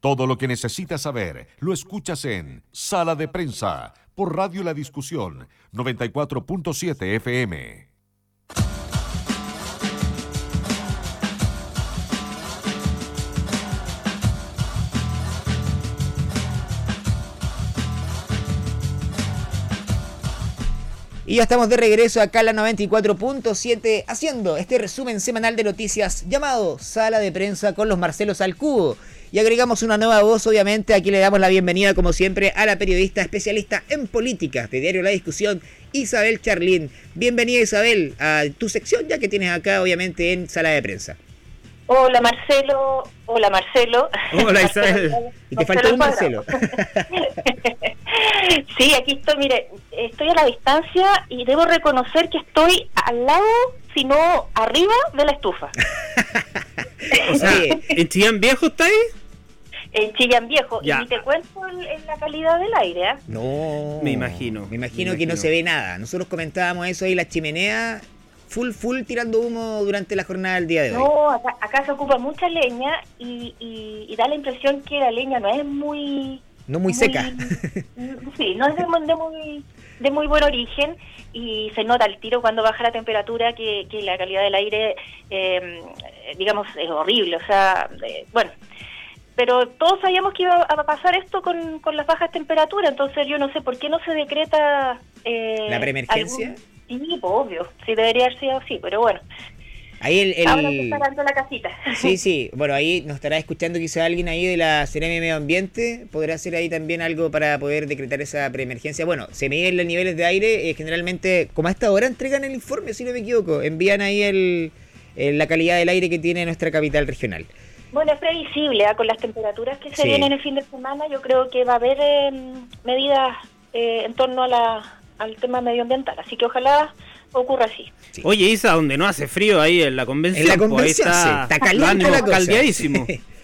Todo lo que necesitas saber lo escuchas en Sala de Prensa por Radio La Discusión 94.7 FM. Y ya estamos de regreso acá en la 94.7 haciendo este resumen semanal de noticias llamado Sala de Prensa con los Marcelos al Cubo. Y agregamos una nueva voz, obviamente, aquí le damos la bienvenida como siempre a la periodista especialista en política de Diario La Discusión, Isabel Charlín. Bienvenida Isabel a tu sección ya que tienes acá obviamente en Sala de Prensa. Hola Marcelo, hola Marcelo. Hola Isabel. y te faltó un Marcelo. sí, aquí estoy, mire, estoy a la distancia y debo reconocer que estoy al lado, si no arriba de la estufa. o sea, ¿en Chillán Viejo está ahí? En Chillán Viejo. Y te cuento en la calidad del aire. ¿eh? No. Me imagino. Me imagino que no se ve nada. Nosotros comentábamos eso ahí, la chimenea full, full tirando humo durante la jornada del día de hoy. No, acá, se ocupa mucha leña y, y, da la impresión que la leña no es muy... No muy, seca. sí, no es de, muy de muy buen origen y se nota el tiro cuando baja la temperatura que, que la calidad del aire, eh, digamos, es horrible. O sea, eh, bueno, pero todos sabíamos que iba a pasar esto con, con las bajas temperaturas, entonces yo no sé por qué no se decreta... Eh, ¿La preemergencia? Sí, pues, obvio, sí debería haber sido así, pero bueno. Ahí el, Ahora se está dando la casita. Sí, sí. Bueno, ahí nos estará escuchando quizá alguien ahí de la Ceremia Medio Ambiente. Podrá hacer ahí también algo para poder decretar esa preemergencia. Bueno, se miden los niveles de aire. Eh, generalmente, como a esta hora entregan el informe, si no me equivoco. Envían ahí el, la calidad del aire que tiene nuestra capital regional. Bueno, es previsible. ¿ah? Con las temperaturas que se vienen el fin de semana, yo creo que va a haber em, medidas eh, en torno a la al tema medioambiental. Así que ojalá ocurra así. Oye, Isa, donde no hace frío ahí en la convención. En la pues, convención, está, está caliente la cosa.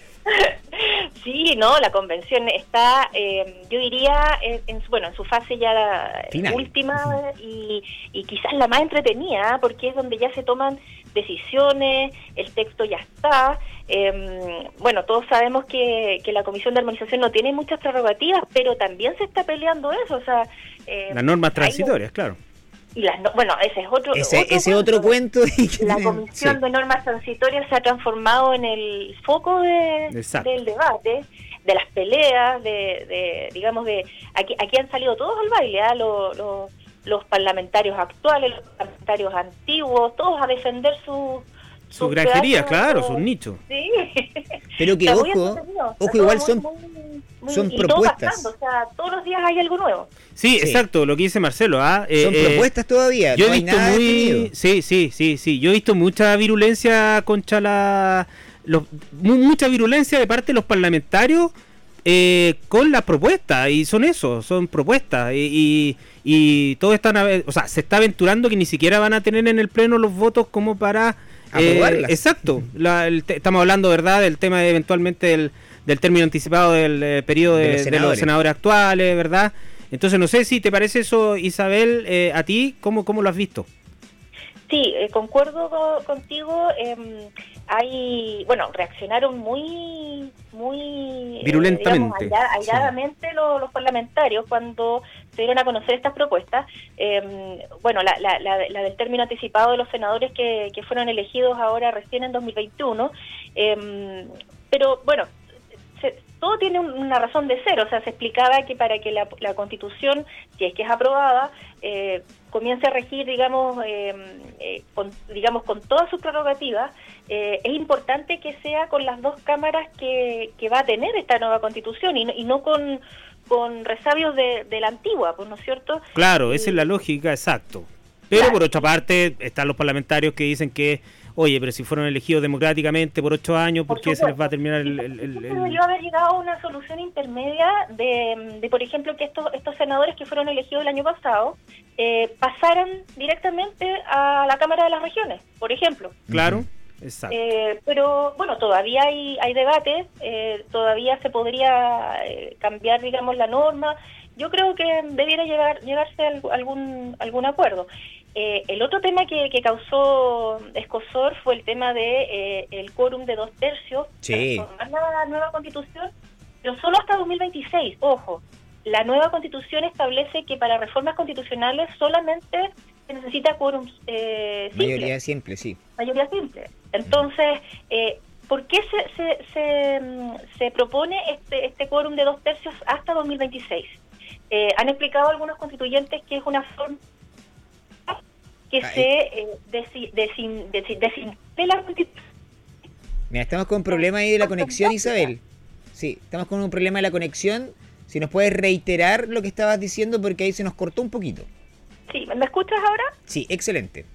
Sí, no, la convención está, eh, yo diría, en, su, bueno, en su fase ya última y, y, quizás la más entretenida, porque es donde ya se toman decisiones, el texto ya está. Eh, bueno, todos sabemos que, que la Comisión de Armonización no tiene muchas prerrogativas, pero también se está peleando eso, o sea... Eh, las normas transitorias, claro. Y las bueno, ese es otro, ese otro cuento. la Comisión de Normas Transitorias se ha transformado en el foco de, del debate, de las peleas, de, digamos, de... Aquí, aquí han salido todos al baile, ¿ah? los parlamentarios actuales, los parlamentarios antiguos, todos a defender su, su granjería, claro, su nicho. Sí. Pero que ojo, ojo, igual son, son propuestas. o sea, todos los días hay algo nuevo. Sí, exacto, lo que dice Marcelo. ¿ah? Eh, son eh, propuestas todavía. Yo he visto muy. Sí, sí, sí, sí. Yo he visto mucha virulencia contra la. Los, mucha virulencia de parte de los parlamentarios eh, con las propuestas. Y son eso, son propuestas. Y, y, todos están. O sea, se está aventurando que ni siquiera van a tener en el Pleno los votos como para eh, exacto. estamos hablando, ¿verdad?, del tema eventualmente del, del término anticipado del eh, periodo de, los senadores actuales, ¿verdad? Entonces, no sé si te parece eso, Isabel, eh, a ti, ¿cómo, ¿cómo lo has visto? Sí, concuerdo contigo. Em, hay, bueno, reaccionaron muy, muy virulentamente, airadamente los, parlamentarios cuando se dieron a conocer estas propuestas. Em, bueno, la, la, la, del término anticipado de los senadores que, que fueron elegidos ahora recién en 2021, em, pero bueno, todo tiene una razón de ser, o sea, se explicaba que para que la, la constitución, si es que es aprobada, eh, comience a regir, digamos, em, eh, con, digamos, con todas sus prerrogativas, eh, es importante que sea con las dos cámaras que, que va a tener esta nueva constitución y no, y no con, con resabios de, la antigua, pues, ¿no es cierto? Claro, esa es la lógica, exacto. Pero por otra parte, están los parlamentarios que dicen que oye, pero si fueron elegidos democráticamente por ocho años, ¿por, qué se les va a terminar el...? el, el, haber llegado a una solución intermedia de, de, por ejemplo, que estos, estos senadores que fueron elegidos el año pasado eh, pasaran directamente a la Cámara de las Regiones, por ejemplo. Claro. Exacto. Eh, pero bueno, todavía hay, hay debate, eh, todavía se podría eh, cambiar, digamos, la norma yo creo que debiera llegar, llegarse a algún, algún acuerdo. Eh, el otro tema que, causó escosor fue el tema de eh, el quórum de dos tercios sí. para la nueva constitución, pero solo hasta 2026. Ojo, la nueva constitución establece que para reformas constitucionales solamente se necesita quórum eh, simple. Mayoría simple, sí. Mayoría simple. Entonces, eh, ¿por qué se, se, se, se propone este, este quórum de dos tercios hasta 2026? Eh, han explicado algunos constituyentes que es una forma que se eh, la constitución. Mira, estamos con un problema ahí de la conexión, Isabel. Sí, estamos con un problema de la conexión. Si nos puedes reiterar lo que estabas diciendo porque ahí se nos cortó un poquito. Sí, ¿me escuchas ahora? Sí, excelente.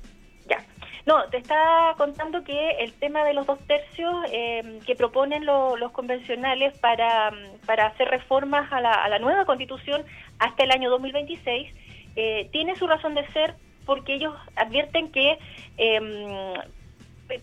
No, te estaba contando que el tema de los dos tercios eh, que proponen los convencionales para, para hacer reformas a la, a la nueva constitución hasta el año 2026 eh, tiene su razón de ser porque ellos advierten que em,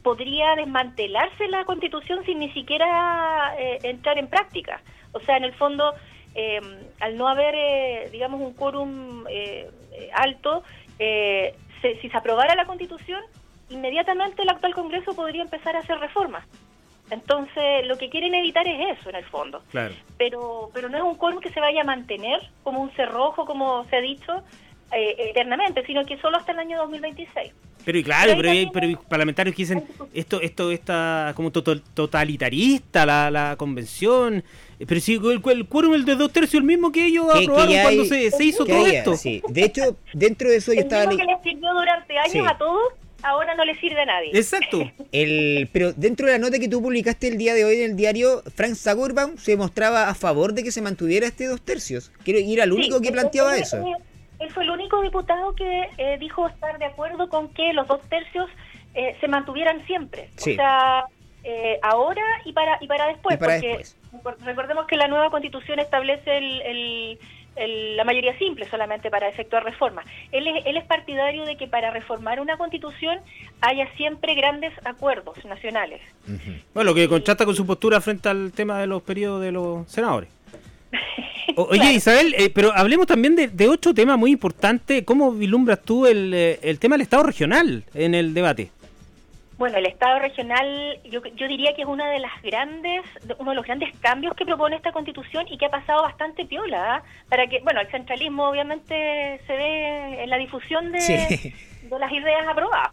podría desmantelarse la constitución sin ni siquiera eh, entrar en práctica. O sea, en el fondo, em, al no haber, eh, digamos, un quórum eh, alto, si se aprobara la constitución, inmediatamente el actual Congreso podría empezar a hacer reformas. Entonces, lo que quieren evitar es eso, en el fondo. Claro. Pero, pero no es un quórum que se vaya a mantener como un cerrojo, como se ha dicho, eh, eternamente, sino que solo hasta el año 2026. Pero y claro, pero, hay, pero parlamentarios que dicen esto esto está como totalitarista la, la convención. Pero si el, el quórum el de dos tercios el mismo que ellos aprobaron cuando se, se, hizo todo esto. Sí. De hecho, dentro de eso yo estaba... que les sirvió durante años a todos, ahora no le sirve a nadie. Exacto. El, pero dentro de la nota que tú publicaste el día de hoy en el diario, Frank Zagurbaum se mostraba a favor de que se mantuviera este dos tercios. Quiero ir al único que planteaba eso él fue el único diputado que eh, dijo estar de acuerdo con que los dos tercios eh, se mantuvieran siempre. O sea, eh, ahora y para y para después. porque recordemos que la nueva constitución establece el, la mayoría simple solamente para efectuar reformas. Él es, él es partidario de que para reformar una constitución haya siempre grandes acuerdos nacionales. Bueno, lo que contrasta con su postura frente al tema de los periodos de los senadores. oye, Isabel, eh, pero hablemos también de, otro tema muy importante. ¿Cómo vislumbras tú el, eh, el tema del Estado regional en el debate? Bueno, el Estado regional, yo, yo diría que es una de las grandes, uno de los grandes cambios que propone esta Constitución y que ha pasado bastante piola, ¿ah? para que, bueno, el centralismo obviamente se ve en la difusión de, de las ideas aprobadas.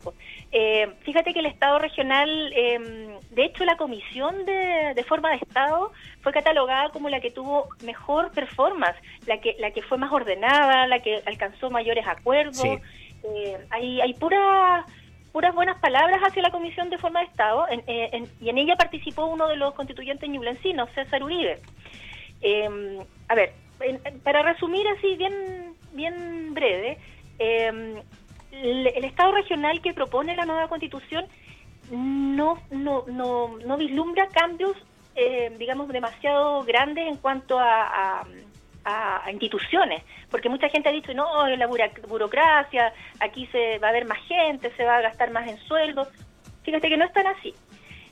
Eh, fíjate que el Estado regional, em, de hecho, la Comisión de, Forma de Estado fue catalogada como la que tuvo mejor performance, la que la que fue más ordenada, la que alcanzó mayores acuerdos. Eh, hay, hay pura puras buenas palabras hacia la Comisión de Forma de Estado eh, y en ella participó uno de los constituyentes ñublencinos, César Uribe. Em, a ver, para resumir así bien, bien breve, em, el, Estado regional que propone la nueva Constitución no, no, no, no vislumbra cambios, eh, digamos, demasiado grandes en cuanto a, instituciones, porque mucha gente ha dicho, no, la burocracia, aquí se va a haber más gente, se va a gastar más en sueldos. Fíjate que no es tan así.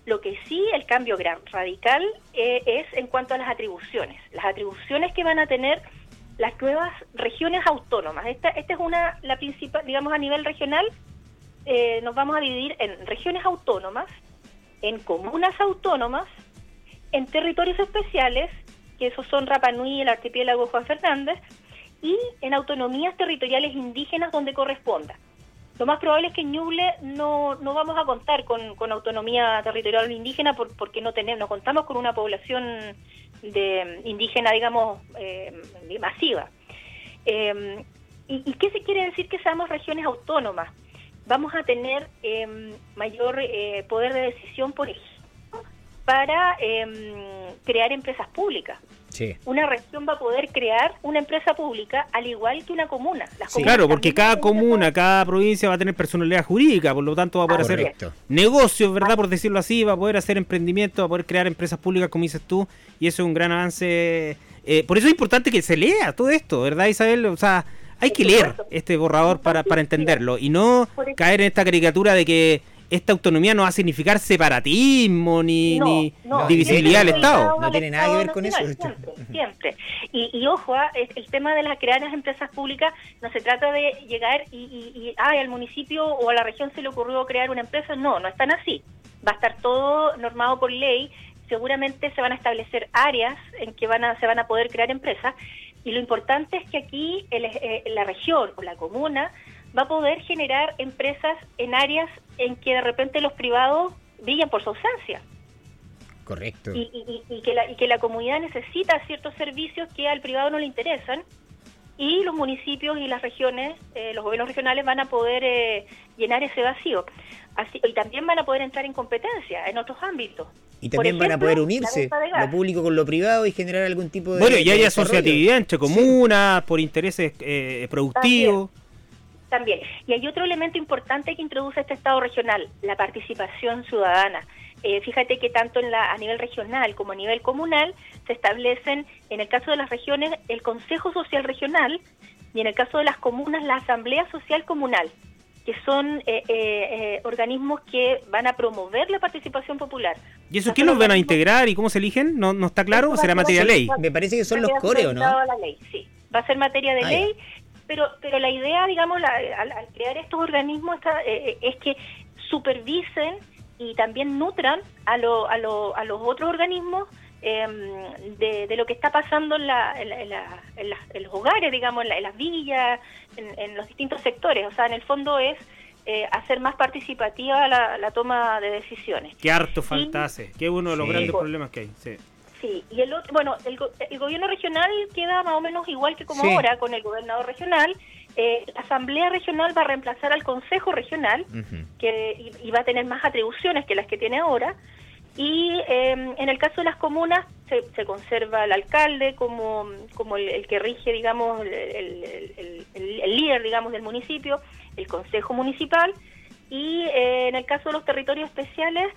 Lo que sí, el cambio gran, radical eh, es en cuanto a las atribuciones. Las atribuciones que van a tener las nuevas regiones autónomas. Esta, esta es una, la principal, digamos, a nivel regional, eh, nos vamos a dividir en regiones autónomas, en comunas autónomas, en territorios especiales que esos son Rapa Nui y el archipiélago Juan Fernández, y en autonomías territoriales indígenas donde corresponda. Lo más probable es que en Ñuble no, no vamos a contar con, autonomía territorial indígena porque no tenemos, no contamos con una población de indígena, digamos, eh, masiva. Eh, ¿y, qué se quiere decir que seamos regiones autónomas? Vamos a tener eh, mayor poder de decisión, por ejemplo, para crear empresas públicas. Una región va a poder crear una empresa pública al igual que una comuna. claro, porque cada comuna, cada provincia va a tener personalidad jurídica, por lo tanto va a poder hacer negocios, ¿verdad? Por decirlo así, va a poder hacer emprendimiento, va a poder crear empresas públicas, como dices tú, y eso es un gran avance. Eh, por eso es importante que se lea todo esto, ¿verdad, Isabel? O sea, hay que leer este borrador para, para entenderlo y no caer en esta caricatura de que esta autonomía no va a significar separatismo ni, No, ni no, divisibilidad del es Estado. No tiene nada que ver con eso. Siempre, siempre. Y, y ojo, es- el tema de las crear las empresas públicas no se trata de llegar y, y, y, ay, al municipio o a la región se le ocurrió crear una empresa. No, no es tan así. Va a estar todo normado por ley. Seguramente se van a establecer áreas en que van a, se van a poder crear empresas. Y lo importante es que aquí el- eh, la región o la comuna va a poder generar empresas en áreas en que de repente los privados brillan por su ausencia Correcto. y, y- y- y que la, y que la comunidad necesita ciertos servicios que al privado no le interesan y los municipios y las regiones, eh, los gobiernos regionales van a poder eh, llenar ese vacío. Así, y también van a poder entrar en competencia en otros ámbitos. Y también van a poder unirse lo público con lo privado y generar algún tipo de. Bueno, y hay asociatividad entre comunas, por intereses eh, productivos. También. Y hay otro elemento importante que introduce este Estado regional, la participación ciudadana. Eh, fíjate que tanto en la, a nivel regional como a nivel comunal se establecen, en el caso de las regiones, el Consejo Social Regional y en el caso de las comunas, la Asamblea Social Comunal, que son eh, eh, eh, organismos que van a promover la participación popular. ¿Y eso quién los van a integrar y cómo se eligen? ¿No, no está claro? ¿Será materia de ley? Me parece que son los coreos, ¿no? supeditado a la ley, sí. Va a ser materia de Ah, ley, pero pero la idea, digamos, la- al, al crear estos organismos está, eh, es que supervisen y también nutran a, lo- a, lo- a los otros organismos eh, de, de lo que está pasando en, la- en la- en la- en las- en los hogares, digamos, en, la- en las villas, en, en los distintos sectores. O sea, en el fondo es eh, hacer más participativa la, la toma de decisiones. Qué harto falta hace. Qué uno de los Sí. grandes problemas que hay. Sí. Sí, y el otro, bueno, el, el gobierno regional queda más o menos igual que como Sí. ahora con el gobernador regional. Eh, la asamblea regional va a reemplazar al consejo regional que y, y va a tener más atribuciones que las que tiene ahora. Y eh, en el caso de las comunas se, se conserva el alcalde como, como el, el que rige, digamos, el, el- el- el- el líder, digamos, del municipio, el consejo municipal. Y eh, en el caso de los territorios especiales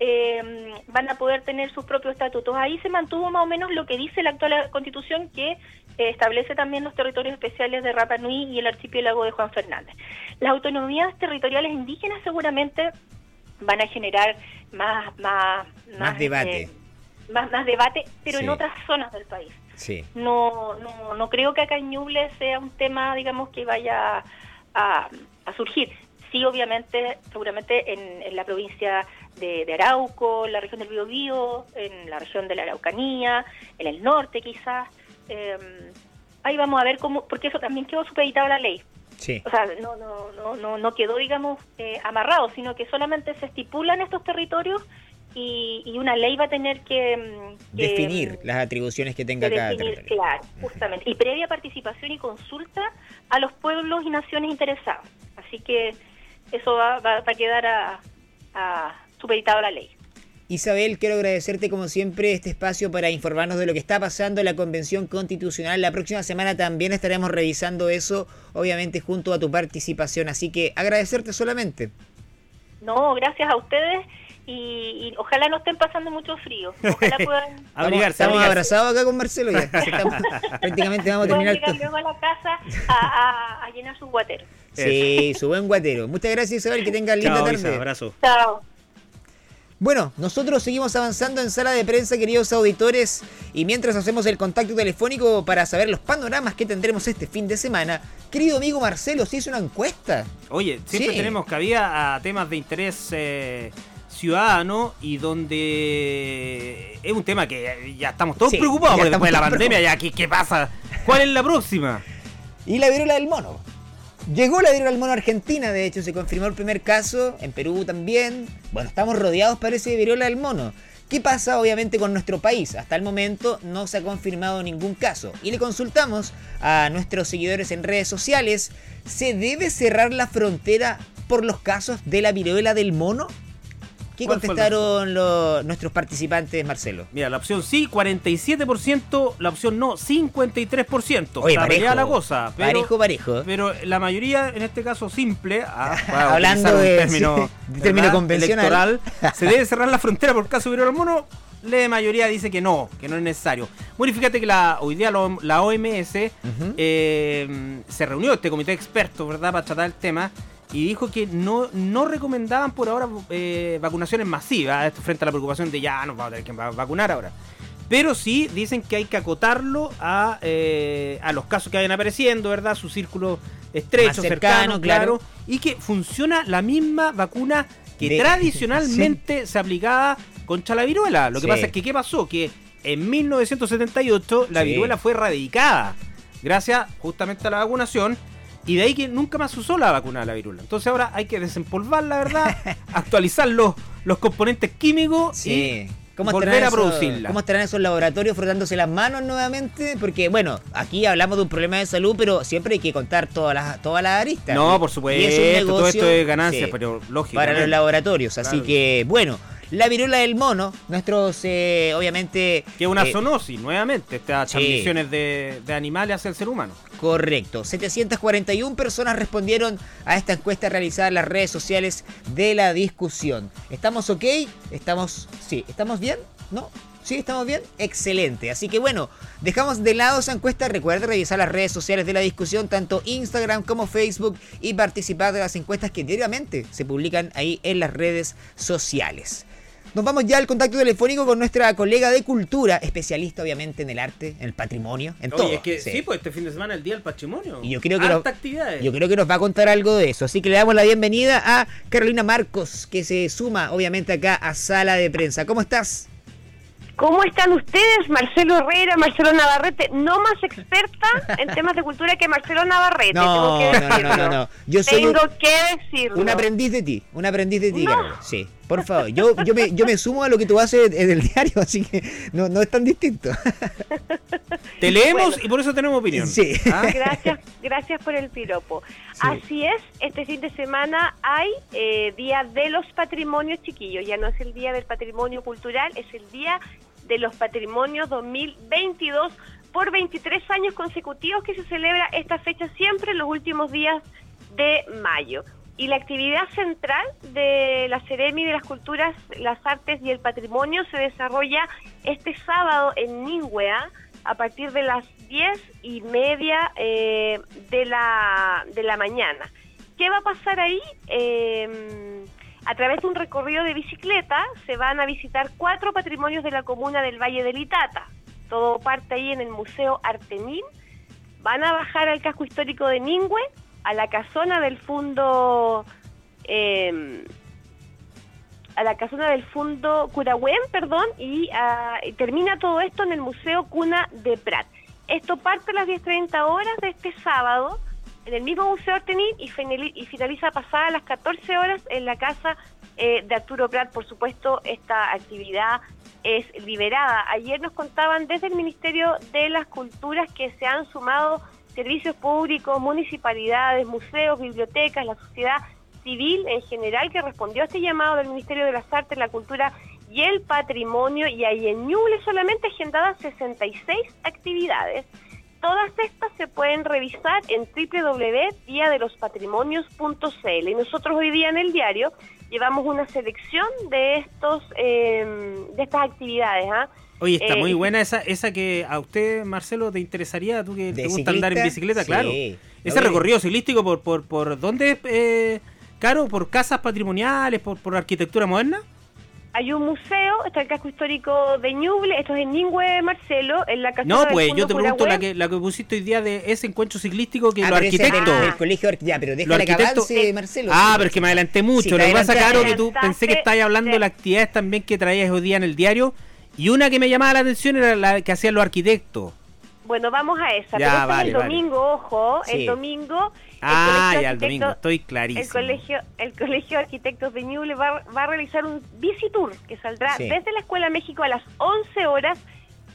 eh, van a poder tener sus propios estatutos. Ahí se mantuvo más o menos lo que dice la actual constitución que eh, establece también los territorios especiales de Rapa Nui y el archipiélago de Juan Fernández. Las autonomías territoriales indígenas seguramente van a generar más más Más debate. eh, más, más debate, pero Sí. en otras zonas del país. Sí. No, no, no creo que acá en Ñuble sea un tema, digamos, que vaya a, a surgir. Sí, obviamente, seguramente en, en la provincia de, de Arauco, en la región del Biobío, en la región de la Araucanía, en el norte quizás. eh, ahí vamos a ver cómo, porque eso también quedó supeditado a la ley. Sí. O sea, no, no, no, no, no quedó, digamos, eh, amarrado, sino que solamente se estipulan estos territorios y, y una ley va a tener que... que, Definir las atribuciones que tenga de cada definir, territorio. claro, justamente. Y previa participación y consulta a los pueblos y naciones interesados. Así que eso va, va- va a quedar a, a- supeditado a la ley. Isabel, quiero agradecerte como siempre este espacio para informarnos de lo que está pasando en la Convención Constitucional. La próxima semana también estaremos revisando eso, obviamente junto a tu participación. Así que agradecerte solamente. No, gracias a ustedes y, y ojalá no estén pasando mucho frío. Ojalá puedan... Abrigarse, estamos abrigarse. abrazados acá con Marcelo ya. Estamos- prácticamente vamos a terminar luego a la casa a, a- a llenar sus guateros. Sí, su buen guatero. Muchas gracias Isabel, que tengas linda Chao, Isa, tarde. abrazo. Chao. Bueno, nosotros seguimos avanzando en sala de prensa, queridos auditores, y mientras hacemos el contacto telefónico para saber los panoramas que tendremos este fin de semana, querido amigo Marcelo, se hizo una encuesta. Oye, siempre Sí. tenemos cabida a temas de interés eh, ciudadano y donde es un tema que ya estamos todos Sí, preocupados estamos después de la pandemia ya ¿qué, qué pasa. ¿Cuál es la próxima? Y la viruela del mono. Llegó la viruela del mono Argentina, de hecho, se confirmó el primer caso, en Perú también. Bueno, estamos rodeados, parece, de viruela del mono. ¿Qué pasa, obviamente, con nuestro país? Hasta el momento no se ha confirmado ningún caso. Y le consultamos a nuestros seguidores en redes sociales, ¿se debe cerrar la frontera por los casos de la viruela del mono? ¿Qué ¿Cuál fue el contestaron los- nuestros participantes, Marcelo? Mira, la opción sí, 47%, la opción no, 53%. Oye, Está parejo. la cosa, pero, parejo, parejo. pero la mayoría, en este caso simple, ah, Hablando de- término, convencional. electoral, se debe cerrar la frontera por caso de del mono. La mayoría dice que no, que no es necesario. Bueno, y fíjate que la, hoy día lo- la OMS eh, se reunió este comité de expertos, ¿verdad?, para tratar el tema. Y dijo que no, no recomendaban por ahora eh, vacunaciones masivas, esto frente a la preocupación de ya nos vamos a tener que vacunar ahora. Pero sí dicen que hay que acotarlo a, eh, a los casos que vayan apareciendo, ¿verdad? Su círculo estrecho, cercano, claro, Y que funciona la misma vacuna que tradicionalmente se aplicaba contra la viruela. Lo que pasa es que, ¿qué pasó? Que en 1978 la viruela fue erradicada gracias justamente a la vacunación y de ahí que nunca más usó la vacuna de la viruela. Entonces ahora hay que desempolvar la verdad, actualizar los, los componentes químicos y volver a producirla. ¿Cómo estarán esos laboratorios frotándose las manos nuevamente? Porque, bueno, aquí hablamos de un problema de salud, pero siempre hay que contar todas las, todas las aristas. No, por supuesto, todo esto es ganancia, pero lógico. Para los laboratorios, así que, bueno la viruela del mono, nuestros, eh, obviamente... Que es una eh, zoonosis, nuevamente, estas transmisiones de, de, animales hacia el ser humano. Correcto. 741 personas respondieron a esta encuesta realizada en las redes sociales de la discusión. ¿Estamos ok? ¿Estamos... Sí, ¿estamos bien? ¿No? ¿Sí? ¿Estamos bien? Excelente. Así que bueno, dejamos de lado esa encuesta. Recuerde revisar las redes sociales de la discusión, tanto Instagram como Facebook, y participar de las encuestas que diariamente se publican ahí en las redes sociales. Nos vamos ya al contacto telefónico con nuestra colega de cultura, especialista obviamente en el arte, en el patrimonio, en todo. Es que sí. pues este fin de semana es el día del patrimonio. Y yo creo que nos, yo creo que nos va a contar algo de eso. Así que le damos la bienvenida a Carolina Marcos, que se suma obviamente acá a Sala de Prensa. ¿Cómo estás? ¿Cómo están ustedes? Marcelo Herrera, Marcelo Navarrete, no más experta en temas de cultura que Marcelo Navarrete. No, tengo que no, no, no, no, Yo soy tengo que decirlo. Un aprendiz de ti, un aprendiz de ti, Sí, por favor. Yo, yo, me, yo me sumo a lo que tú haces en el diario, así que no, no es tan distinto. Te leemos y por eso tenemos opinión. Sí. ¿Ah? Gracias, gracias por el piropo. Así es, este fin de semana hay eh, Día de los Patrimonios Chiquillos. Ya no es el Día del Patrimonio Cultural, es el Día de los Patrimonios 2022 por 23 años consecutivos que se celebra esta fecha siempre en los últimos días de mayo. Y la actividad central de la Ceremi de las Culturas, las Artes y el Patrimonio se desarrolla este sábado en Ningüea a partir de las 10 y media eh, de, la, de la mañana. ¿Qué va a pasar ahí? Eh, a través de un recorrido de bicicleta se van a visitar cuatro patrimonios de la comuna del Valle del Itata. Todo parte ahí en el Museo Artemín. Van a bajar al casco histórico de Ningüe, a la casona del Fundo... Em, a la casona del Fundo Curahuen, perdón, y, ah, y, termina todo esto en el Museo Cuna de Prat. Esto parte a las 10.30 horas de este sábado en el mismo Museo Artenín y, finaliza pasada las 14 horas en la casa eh, de Arturo Prat. Por supuesto, esta actividad es liberada. Ayer nos contaban desde el Ministerio de las Culturas que se han sumado servicios públicos, municipalidades, museos, bibliotecas, la sociedad civil en general que respondió a este llamado del Ministerio de las Artes, la Cultura y el Patrimonio y hay en Ñuble solamente agendadas 66 actividades Todas estas se pueden revisar en www.diadelospatrimonios.cl y nosotros hoy día en el diario llevamos una selección de estos em, de estas actividades. ¿ah? Oye, está muy eh, buena esa esa que a usted, Marcelo, te interesaría, tú que te gusta andar en bicicleta, claro. Ese recorrido ciclístico por por por dónde, eh, Caro, por casas patrimoniales, por por arquitectura moderna hay un museo, está el casco histórico de Ñuble, esto es en Ningüe, Marcelo, en la casa No, pues yo te pregunto la que, la que pusiste hoy día de ese encuentro ciclístico que ah, los arquitectos... El colegio, ya, pero déjale que avance, Marcelo. Ah, pero es que me adelanté mucho. lo que pasa, Caro, que tú pensé que estabas hablando de las actividades también que traías hoy día en el diario, y una que me llamaba la atención era la que hacían los arquitectos. Bueno, vamos a esa. Ya, pero el domingo, ojo, el domingo Ah, ya el domingo, estoy clarísimo. El colegio, el colegio de Arquitectos de Ñuble va, va, a realizar un visitur que saldrá desde la Escuela México a las 11 horas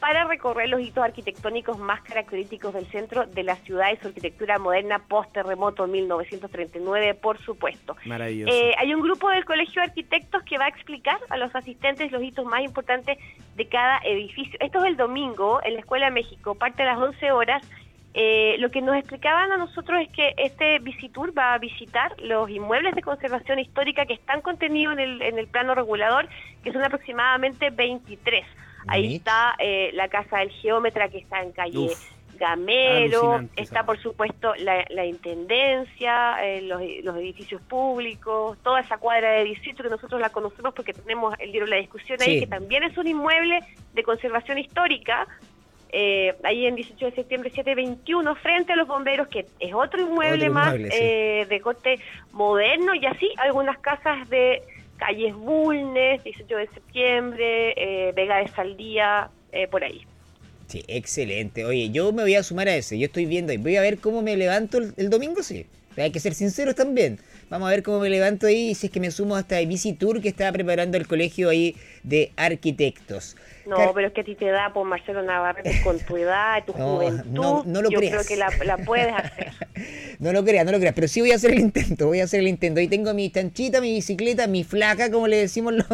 para recorrer los hitos arquitectónicos más característicos del centro de la ciudad y su arquitectura moderna post-terremoto 1939, por supuesto. Maravilloso. Eh, hay un grupo del Colegio de Arquitectos que va a explicar a los asistentes los hitos más importantes de cada edificio. Esto es el domingo en la Escuela México, parte a las 11 horas eh, lo que nos explicaban a nosotros es que este visitur va a visitar los inmuebles de conservación histórica que están contenidos en el, en el plano regulador, que son aproximadamente 23. Ahí está eh, la casa del geómetra que está en calle Gamero, está por supuesto la, la Intendencia, eh, los, los edificios públicos, toda esa cuadra de 18 que nosotros la conocemos porque tenemos el libro La Discusión ahí, Sí. que también es un inmueble de conservación histórica, eh, ahí en 18 de septiembre 721, frente a los bomberos, que es otro inmueble Otro más sí. eh, de corte moderno, y así algunas casas de calles Bulnes, 18 de septiembre, eh, Vega de Saldía, eh, por ahí. Sí, excelente. Oye, yo me voy a sumar a ese. Yo estoy viendo y voy a ver cómo me levanto el, domingo, sí. Hay que ser sinceros también. Vamos a ver cómo me levanto ahí y si es que me sumo hasta el Bici Tour que está preparando el colegio ahí de arquitectos. No, pero es que a ti te da por Marcelo Navarrete con tu edad, tu No, juventud. no- no lo yo creas. creo que la, la puedes hacer. No lo creas, no lo creas, pero sí voy a hacer el intento, voy a hacer el intento. Ahí tengo mi chanchita, mi bicicleta, mi flaca, como le decimos los,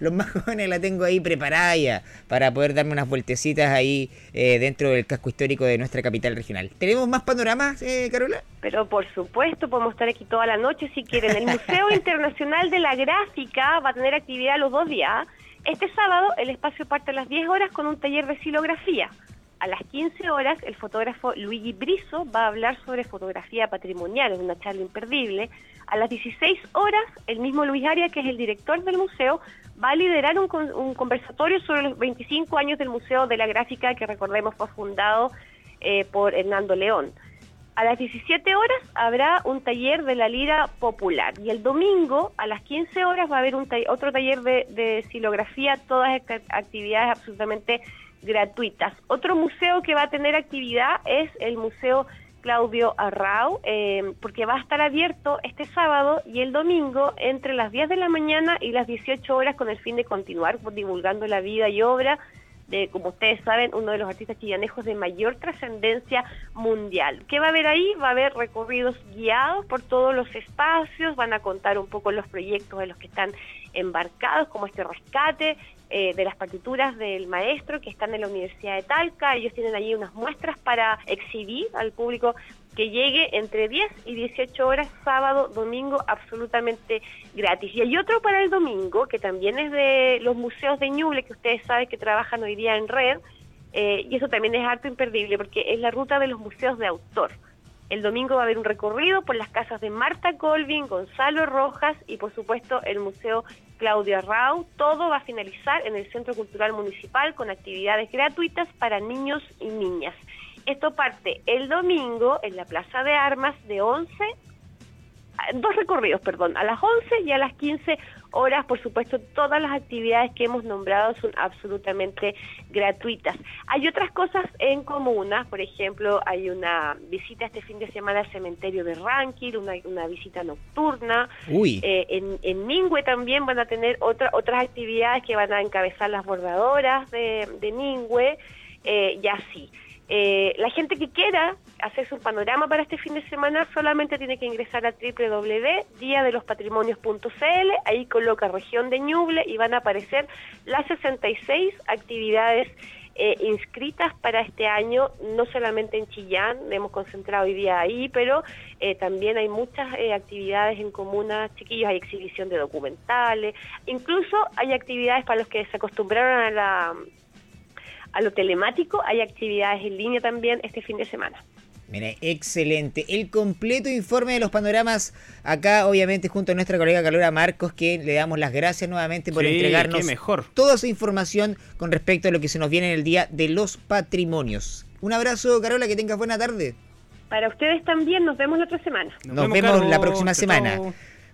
los más jóvenes, la tengo ahí preparada ya para poder darme unas vueltecitas ahí eh, dentro del casco histórico de nuestra capital regional. ¿Tenemos más panoramas, eh, Carola? Pero por supuesto, podemos estar aquí toda la noche si quieren. El Museo Internacional de la Gráfica va a tener actividad los dos días. Este sábado el espacio parte a las 10 horas con un taller de silografía. A las 15 horas el fotógrafo Luigi Brizo va a hablar sobre fotografía patrimonial, es una charla imperdible. A las 16 horas el mismo Luis Aria, que es el director del museo, va a liderar un, un conversatorio sobre los 25 años del Museo de la Gráfica, que recordemos fue fundado eh, por Hernando León. A las 17 horas habrá un taller de la lira popular y el domingo a las 15 horas va a haber otro taller de, de silografía, todas act- actividades absolutamente gratuitas. Otro museo que va a tener actividad es el Museo Claudio Arrau, eh, porque va a estar abierto este sábado y el domingo entre las 10 de la mañana y las 18 horas con el fin de continuar divulgando la vida y obra como ustedes saben, uno de los artistas chillanejos de mayor trascendencia mundial. ¿Qué va a haber ahí? Va a haber recorridos guiados por todos los espacios, van a contar un poco los proyectos de los que están embarcados, como este rescate eh, de las partituras del maestro que están en la Universidad de Talca. Ellos tienen allí unas muestras para exhibir al público que llegue entre 10 y 18 horas, sábado, domingo, absolutamente gratis. Y hay otro para el domingo, que también es de los museos de Ñuble, que ustedes saben que trabajan hoy día en red, eh, y eso también es harto imperdible, porque es la ruta de los museos de autor. El domingo va a haber un recorrido por las casas de Marta Colvin, Gonzalo Rojas y por supuesto el Museo Claudia Rau. Todo va a finalizar en el Centro Cultural Municipal con actividades gratuitas para niños y niñas. Esto parte el domingo en la Plaza de Armas de 11 a- dos recorridos, perdón, a las 11 y a las 15 horas, por supuesto, todas las actividades que hemos nombrado son absolutamente gratuitas. Hay otras cosas en comunas, por ejemplo, hay una visita este fin de semana al cementerio de Rankin, una, una visita nocturna. Uy, Eh, en, en Ningüe también van a tener otra, otras actividades que van a encabezar las bordadoras de, de Ningüe eh, y así. Eh, la gente que quiera hacerse un panorama para este fin de semana solamente tiene que ingresar a www.diadelospatrimonios.cl, ahí coloca región de Ñuble y van a aparecer las 66 actividades eh, inscritas para este año, no solamente en Chillán, hemos concentrado hoy día ahí, pero eh, también hay muchas eh, actividades en comunas, chiquillos, hay exhibición de documentales, incluso hay actividades para los que se acostumbraron a la a lo telemático, hay actividades en línea también este fin de semana. Mira, excelente. El completo informe de los panoramas acá, obviamente, junto a nuestra colega Calora Marcos, que le damos las gracias nuevamente por Sí, entregarnos mejor. toda esa información con respecto a lo que se nos viene en el Día de los Patrimonios. Un abrazo, Carola, que tengas buena tarde. Para ustedes también, nos vemos la otra semana. Nos, vemos, la próxima semana.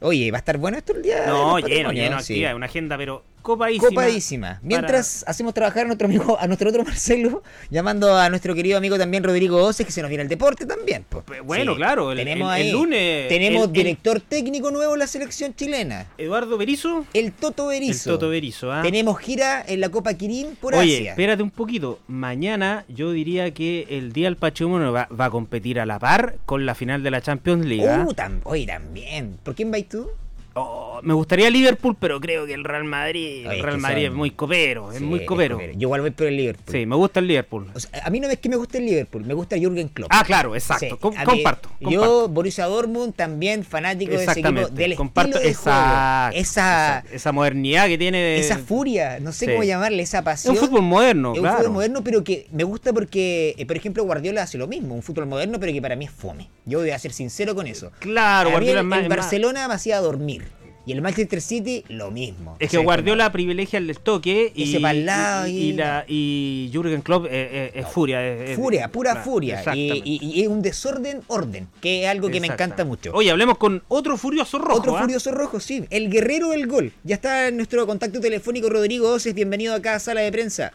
Oye, va a estar bueno esto el día. de No, los lleno, lleno de sí. actividades, una agenda, pero copadísima. Copadísima. Mientras hacemos trabajar a nuestro amigo, a nuestro otro Marcelo, llamando a nuestro querido amigo también Rodrigo Oces, que se nos viene el deporte también. Pues, bueno, claro, el- tenemos el- lunes, Tenemos el- director técnico nuevo en la selección chilena. Eduardo Berizo. El Toto Berizo. El Toto Berizo, ¿ah? Tenemos gira en la Copa Kirin por Oye, Asia. espérate un poquito. Mañana yo diría que el Día del Patrimonio va, va a competir a la par con la final de la Champions League. ¿ah? Uh, tam- oye, también. ¿Por quién vais tú? Oh, me gustaría Liverpool, pero creo que el Real Madrid, Oye, el es Real Madrid son- es muy copero, es Sí, muy copero. Yo igual voy por el Liverpool. Sí, me gusta el Liverpool. O sea, a mí no es que me guste el Liverpool, me gusta Jürgen Klopp. Ah, claro, exacto. Sí, Com- comparto, Yo. Borussia Dortmund, también fanático de ese equipo, del comparto estilo de juego. Esa, exacto. esa modernidad que tiene de- esa furia, no sé Sí. cómo llamarle, esa es pasión. un fútbol moderno, Es un fútbol moderno, pero que me gusta porque, eh, por ejemplo, Guardiola hace lo mismo, un fútbol moderno, pero que para mí es fome. Yo voy a ser sincero con eso. Claro, A mí Guardiola el, es más- el es más- Barcelona me hacía dormir. Y el Manchester City, lo mismo. Es O que sea, Guardiola privilegia el toque y, Ese pa'l lado y, y- y la, y Jürgen Klopp eh, eh, es, furia. es- es- Furia, pura claro, furia. Y, exactamente. y- y es un desorden, orden, que es algo que me encanta mucho. Oye, hablemos con otro furioso rojo. Otro ¿ah? furioso rojo, sí. El guerrero del gol. Ya está en nuestro contacto telefónico Rodrigo Oces. Bienvenido acá a Sala de Prensa.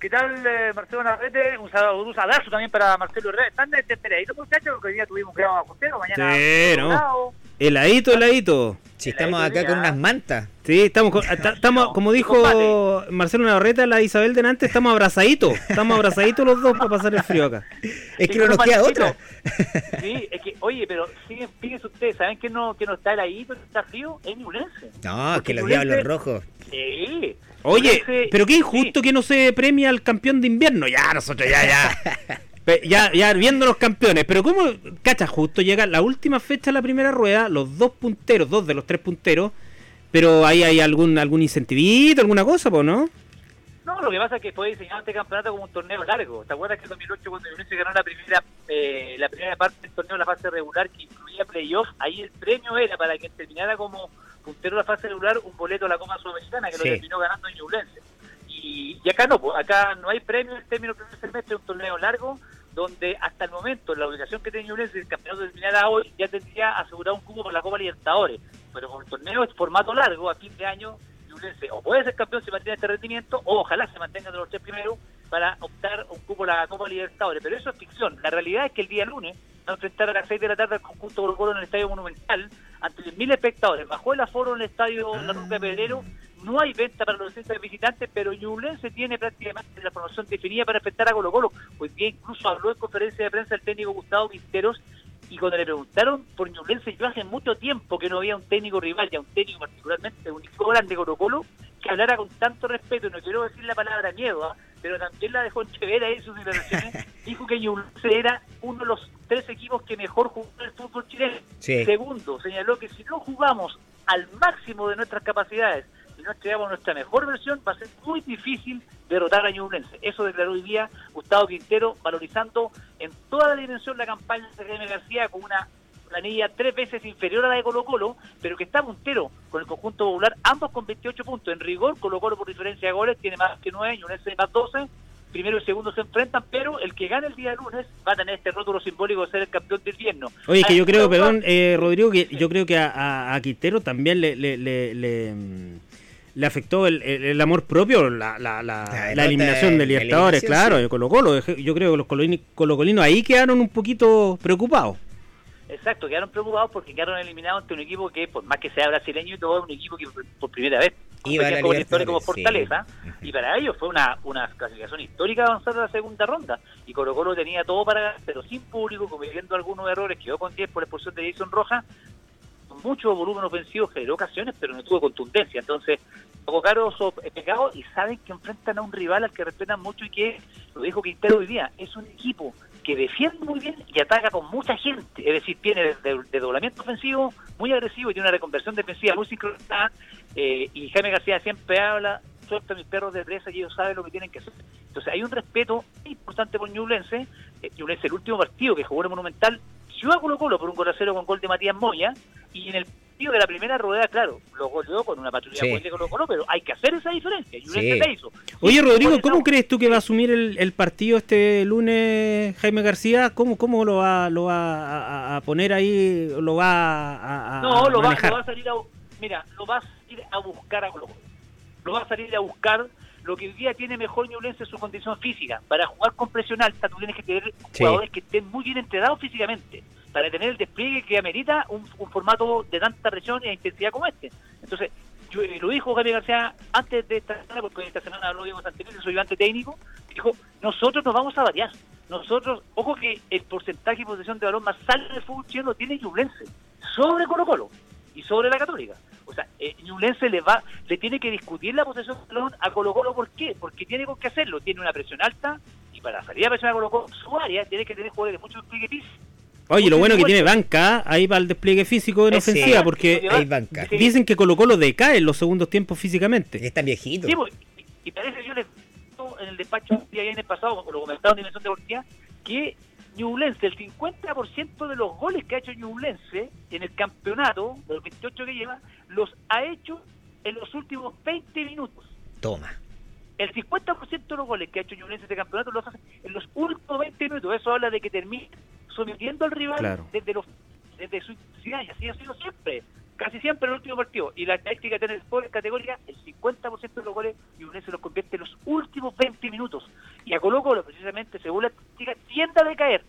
¿Qué tal, eh, Marcelo Narrete? Un saludo, un abrazo también para Marcelo Herrera. Están desesperaditos, muchachos, porque hoy día tuvimos un grado bajostero, mañana... Sí, otro ¿no? Heladito, heladito. Si estamos acá con unas mantas. Sí, estamos, con- ta- estamos como dijo combate. Marcelo Navarrete, la Isabel delante, estamos abrazaditos. Estamos abrazaditos los dos para pasar el frío acá. Es que Sí, no nos queda otra. Sí, es que, oye, pero siguen, fíjense ustedes, ¿saben que no, que no está heladito, que está frío? Es Ñublense. No, Porque que los diablos rojos. Sí. Oye, pero qué injusto sí. que no se premia al campeón de invierno. Ya, nosotros ya, ya. Ya, ya viendo los campeones, pero ¿cómo, cacha, justo llega la última fecha de la primera rueda, los dos punteros, dos de los tres punteros, pero ahí hay algún algún incentivito, alguna cosa, pues, ¿no? No, lo que pasa es que fue diseñado este campeonato como un torneo largo. ¿Te acuerdas que en 2008 cuando Ñublense ganó la primera eh, la primera parte del torneo, la fase regular, que incluía playoff, ahí el premio era para que terminara como puntero de la fase regular un boleto a la Copa Sudamericana, que Sí. lo terminó ganando en Ñublense. Y, y acá no, acá no hay premio en términos del primer semestre, es un torneo largo, donde hasta el momento la obligación que tiene Ñublense, si el campeonato terminara hoy, ya tendría asegurado un cubo por la Copa Libertadores. Pero como el torneo es formato largo, a fin de año, Ñublense o puede ser campeón si mantiene este rendimiento, o ojalá se mantenga de los tres primeros para optar un cupo a la Copa Libertadores. Pero eso es ficción. La realidad es que el día lunes a enfrentar a las 6 de la tarde al conjunto Colo Colo en el Estadio Monumental ante 10.000 espectadores. Bajó el aforo en el Estadio La Ruca de Pedrero. No hay venta para los centros visitantes, pero Ñublense tiene prácticamente la formación definida para enfrentar a Colo Colo. Hoy día incluso habló en conferencia de prensa el técnico Gustavo Quinteros y cuando le preguntaron por Ñublense, yo hace mucho tiempo que no había un técnico rival, ya un técnico particularmente, un equipo grande Colo Colo, que hablara con tanto respeto, no quiero decir la palabra miedo, ¿ah? Pero también la dejó entrever ahí en sus declaraciones, dijo que Ñublense era uno de los tres equipos que mejor jugó en el fútbol chileno. Sí. Segundo, señaló que si no jugamos al máximo de nuestras capacidades y no entregamos nuestra mejor versión, va a ser muy difícil derrotar a Ñublense. Eso declaró hoy día Gustavo Quintero, valorizando en toda la dimensión la campaña de Jaime García con una planilla tres veces inferior a la de Colo Colo, pero que está puntero con el conjunto popular, ambos con 28 puntos. En rigor, Colo Colo por diferencia de goles tiene más que 9, Ñublense más 12. Primero y segundo se enfrentan, pero el que gane el día lunes va a tener este rótulo simbólico de ser el campeón del invierno. Oye, que yo creo, perdón, eh, Rodrigo, que yo creo que a, a, Quintero también le, le, le, le, mm, le afectó el, el- el amor propio la, la, la, La eliminación de- Libertadores, eliminación, claro, sí. de Colo Colo. Yo creo que los coloni- colocolinos ahí quedaron un poquito preocupados. Exacto, quedaron preocupados porque quedaron eliminados ante un equipo que, por más que sea brasileño y todo, es un equipo que por, primera vez Iba a como Libertadores, Fortaleza. sí. Y para ellos fue una, una clasificación histórica avanzar a la segunda ronda. Y Colo Colo tenía todo para ganar, pero sin público, cometiendo algunos errores, quedó con 10 por expulsión de Jason Rojas. Mucho volumen ofensivo, generó ocasiones, pero no tuvo contundencia. Entonces, poco caro eh, pecado y saben que enfrentan a un rival al que respetan mucho y que, lo dijo Quintero hoy día, es un equipo que defiende muy bien y ataca con mucha gente. Es decir, tiene de, doblamiento ofensivo muy agresivo y tiene una reconversión defensiva muy sincronizada. eh, y Jaime García siempre habla, suelta a mis perros de presa y ellos saben lo que tienen que hacer. Entonces hay un respeto importante por Ñublense. Eh, Ñublense, el último partido que jugó en el Monumental, yo a Colo Colo por un gol a cero con gol de Matías Moya y en el partido de la primera rueda, claro, lo goleó con una patrulla Sí. de Colo Colo, pero hay que hacer esa diferencia. Ñublense Sí. la hizo. Oye, Y Rodrigo, ¿cómo no. crees tú que va a asumir el, el partido este lunes Jaime García? ¿Cómo, cómo lo va, lo va a, a- poner ahí? ¿Lo va a, a- No, lo va, lo va a salir a, mira, lo va a salir a buscar a Colo Colo. Lo va a salir a buscar lo que hoy día tiene mejor Ñublense en su condición física. Para jugar con presión alta tú tienes que tener Sí. jugadores que estén muy bien entrenados físicamente para tener el despliegue que amerita un, un formato de tanta presión e intensidad como este. Entonces, yo, eh, lo dijo Javier García antes de esta semana, porque esta semana habló Diego Santelice, su ayudante técnico, dijo, nosotros nos vamos a variar. Nosotros, ojo que el porcentaje de posesión de balón más alto del fútbol chileno tiene Ñublense, sobre Colo Colo. y sobre la Católica. O sea, eh, Ñublense le va, le tiene que discutir la posesión del balón a Colo Colo, ¿por qué? Porque tiene con qué hacerlo, tiene una presión alta y para salir a presionar a Colo Colo su área tiene que tener jugadores de mucho despliegue físico. Oye, lo bueno que tiene banca ahí para el despliegue físico en Sí, ofensiva, porque Hay banca. Dicen que Colo Colo decae en los segundos tiempos físicamente. Es tan viejito. Sí, pues, y parece yo les en el despacho un día en el pasado, lo comentaba en Dimensión Deportiva, que Ñublense, el 50% de los goles que ha hecho Ñublense en el campeonato, de los 28 que lleva, los ha hecho en los últimos 20 minutos. Toma. El 50% de los goles que ha hecho Ñublense en este campeonato los hace en los últimos 20 minutos. Eso habla de que termina sometiendo al rival Claro. desde, los, desde su intensidad, y así ha sido siempre. Casi siempre el último partido. Y la estadística de tener por categoría, el 50% de los goles Ñublense los convierte en los últimos 20 minutos. Y a Colo Colo, precisamente, según la estadística, tiende a decaer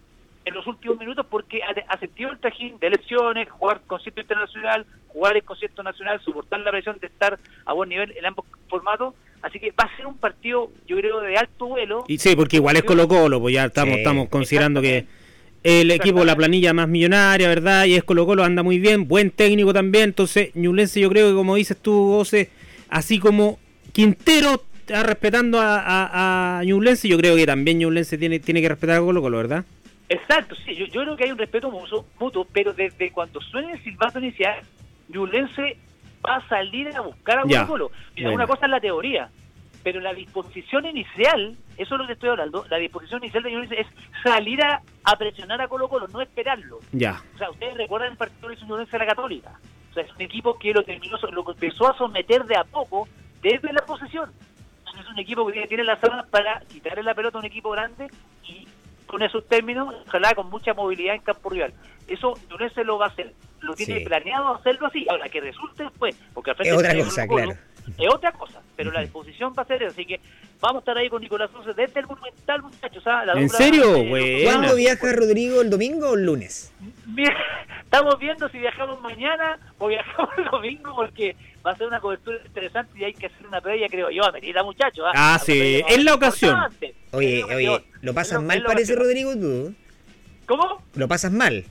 en los últimos minutos porque ha, sentido el trajín de elecciones, jugar concierto internacional, jugar el concierto nacional, soportar la presión de estar a buen nivel en ambos formatos. Así que va a ser un partido, yo creo, de alto vuelo. Y sí, porque igual es Colo Colo, pues ya estamos, Sí. estamos considerando que el equipo, la planilla más millonaria, ¿verdad? Y es Colo Colo, anda muy bien, buen técnico también. Entonces, Ñublense yo creo que como dices tú, José, así como Quintero está respetando a, a, a Ñublense, yo creo que también Ñublense tiene, tiene que respetar a Colo Colo, ¿verdad? Exacto, sí, yo, yo creo que hay un respeto mutuo, mutuo, pero desde cuando suene el silbato inicial, Ñublense va a salir a buscar a Colo Colo. Mira, bueno. una cosa es la teoría, pero la disposición inicial, eso es lo que estoy hablando, la disposición inicial de Ñublense es salir a, a presionar a Colo Colo, no esperarlo. Ya. O sea, ustedes recuerdan el partido de Ñublense a la Católica. O sea, es un equipo que lo terminó, lo empezó a someter de a poco desde la posesión. Es un equipo que tiene las armas para quitarle la pelota a un equipo grande y con esos términos, ojalá con mucha movilidad en campo rival. Eso Ñublense lo va a hacer. Lo tiene Sí. planeado hacerlo así. Ahora, que resulte después, porque al frente Es otra cosa, claro. Es otra cosa, pero la disposición va a ser. Así que vamos a estar ahí con Nicolás Sosa desde el Monumental, muchachos. ¿ah? La ¿En serio? Buena. ¿Cuándo viaja Rodrigo? ¿El domingo o el lunes? Mira, estamos viendo si viajamos mañana o viajamos el domingo porque va a ser una cobertura interesante y hay que hacer una previa, creo yo, amerita muchachos. Ah, Una sí, es la ocasión. Oye, Es oye. ¿lo Es pasas mal es parece. Rodrigo tú? ¿Cómo? ¿Lo pasas mal?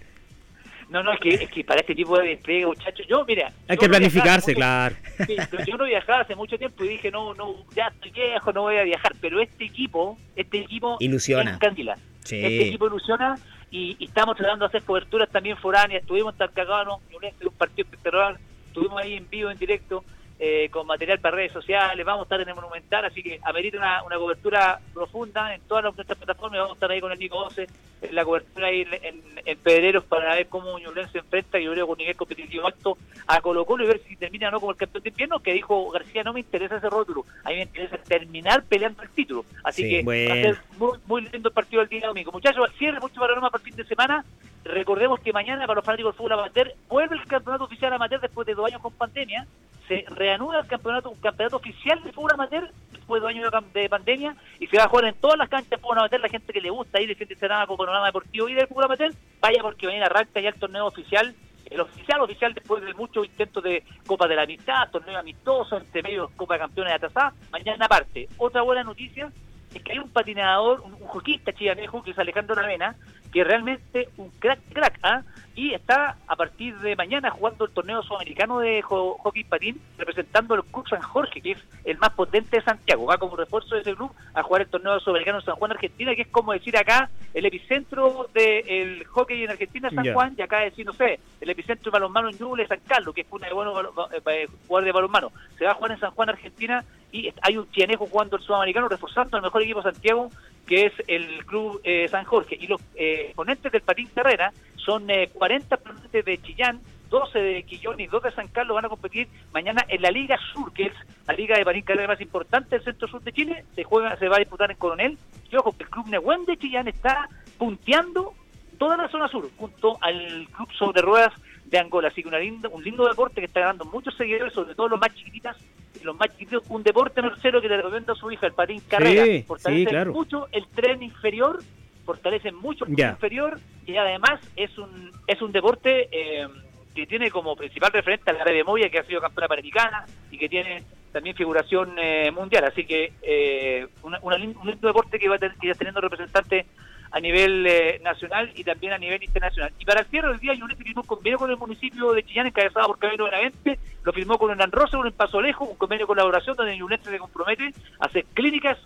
No, no, es que, es que para este tipo de despliegue, muchachos, yo, mira... Hay yo que no planificarse, mucho- claro. Sí, yo no viajaba hace mucho tiempo y dije, no, no, ya estoy viejo, no voy a viajar. Pero este equipo, este equipo... Ilusiona. encandila. Sí. Este equipo ilusiona y, y estamos tratando de hacer coberturas también foráneas. Estuvimos en Talcahuano, en un partido espectacular. Estuvimos ahí en vivo, en directo, eh, con material para redes sociales. Vamos a estar en el Monumental, así que amerita una, una cobertura profunda en todas las- nuestras plataformas. Vamos a estar ahí con el Nico 12, en la cobertura ahí en, en, en Pedreros para ver cómo Ñublense se enfrenta, yo creo, con nivel competitivo alto a Colo Colo y ver si termina o no como el campeón de invierno, que dijo García, no me interesa ese rótulo, a mí me interesa terminar peleando el título. Así Sí, que va a ser muy, muy lindo el partido del día domingo. Muchachos, al cierre, mucho panorama para el fin de semana. Recordemos que mañana para los fanáticos del fútbol amateur vuelve el campeonato oficial amateur después de dos años con pandemia. Se reanuda el campeonato, un campeonato oficial de fútbol amateur después de dos años de de pandemia y se va a jugar en todas las canchas de fútbol amateur. La gente que le gusta ir el fin de semana con panorama deportivo y del fútbol amateur, vaya porque mañana arranca ya el torneo oficial. El oficial oficial después de muchos intentos de Copa de la Amistad, torneo amistoso, entre medio Copa de Campeones atrasada, mañana parte. Otra buena noticia es que hay un patinador, un, un hockeyista chivanejo, que es Alejandro Navena, que realmente un crack, crack, ¿ah? y está a partir de mañana jugando el torneo sudamericano de ho- hockey patín, representando el Club San Jorge, que es el más potente de Santiago. Va como refuerzo de ese club a jugar el torneo sudamericano de San Juan, Argentina, que es como decir acá el epicentro del hockey en Argentina, San. Juan, y acá decir, no sé, el epicentro de balonmano en Ñuble, San Carlos, que es una de buenos ba- eh, jugadores de balonmano. Se va a jugar en San Juan, Argentina, y hay un chianejo jugando el sudamericano, reforzando el mejor equipo de Santiago, que es el Club eh, San Jorge. Y los eh, exponentes del patín carrera son eh, 40 exponentes de Chillán, 12 de Quillón y 2 de San Carlos van a competir mañana en la Liga Sur, que es la liga de patín carrera más importante del centro sur de Chile. Se juega, se va a disputar en Coronel. Y ojo, que el Club Nehuen de Chillán está punteando toda la zona sur, junto al Club sobre Ruedas de Angola. Así que una linda, un lindo deporte que está ganando muchos seguidores, sobre todo los más chiquititas los más chiquitos. Un deporte, Marcelo, que le recomiendo a su hija, el patín carrera. sí, Fortalece claro. mucho el tren inferior, fortalece mucho el tren inferior y además es un, es un deporte eh, que tiene como principal referente a la red de Moya, que ha sido campeona panamericana y que tiene también figuración eh, mundial. Así que eh, una- una un lindo deporte que va a tener, que teniendo representantes a nivel eh, nacional y también a nivel internacional. Y para el cierre del día, Ñublense firmó un convenio con el municipio de Chillán, encabezado por Camilo Benavente, lo firmó con Hernán Rosa, un en Paso Lejos, un convenio de colaboración donde Ñublense se compromete a hacer clínicas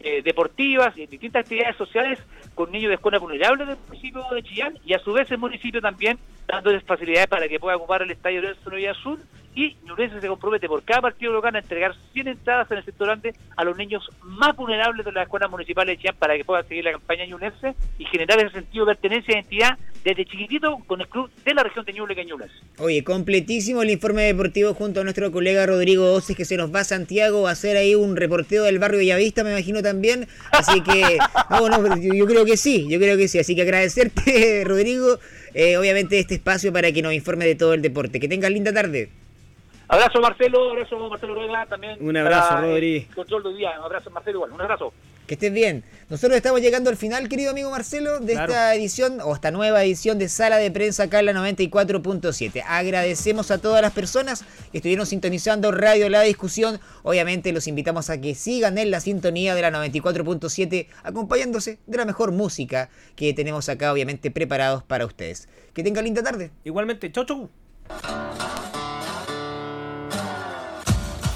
eh, deportivas y distintas actividades sociales con niños de escuela vulnerables del municipio de Chillán y a su vez el municipio también dándoles facilidades para que puedan ocupar el estadio de Sur y Ñublense se compromete por cada partido local a entregar 100 entradas en el sector grande a los niños más vulnerables de las escuelas municipales de Chillán para que puedan seguir la campaña Ñublense y generar ese sentido de pertenencia e identidad desde chiquitito con el club de la región de Ñuble Ñubles. Oye, completísimo el informe deportivo junto a nuestro colega Rodrigo Oces que se nos va a Santiago a hacer ahí un reporteo del barrio Villavista, me imagino también. Así que, no, no, yo, creo que sí, yo creo que sí. Así que agradecerte, Rodrigo, eh, obviamente este espacio para que nos informe de todo el deporte. Que tengas linda tarde. Abrazo Marcelo, abrazo Marcelo Rueda también. Un abrazo, Rodri. Control de día, un abrazo Marcelo igual, un abrazo. Que estés bien. Nosotros estamos llegando al final, querido amigo Marcelo, de esta edición, o esta nueva edición de Sala de Prensa acá en la 94.7. Agradecemos a todas las personas que estuvieron sintonizando Radio La Discusión. Obviamente los invitamos a que sigan en la sintonía de la 94.7, acompañándose de la mejor música que tenemos acá, obviamente, preparados para ustedes. Que tengan linda tarde. Igualmente, chau chau.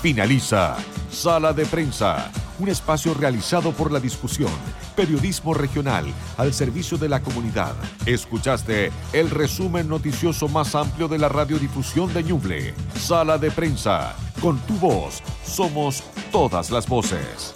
Finaliza Sala de Prensa, un espacio realizado por la discusión, periodismo regional al servicio de la comunidad. Escuchaste el resumen noticioso más amplio de la radiodifusión de Ñuble. Sala de Prensa, con tu voz, somos todas las voces.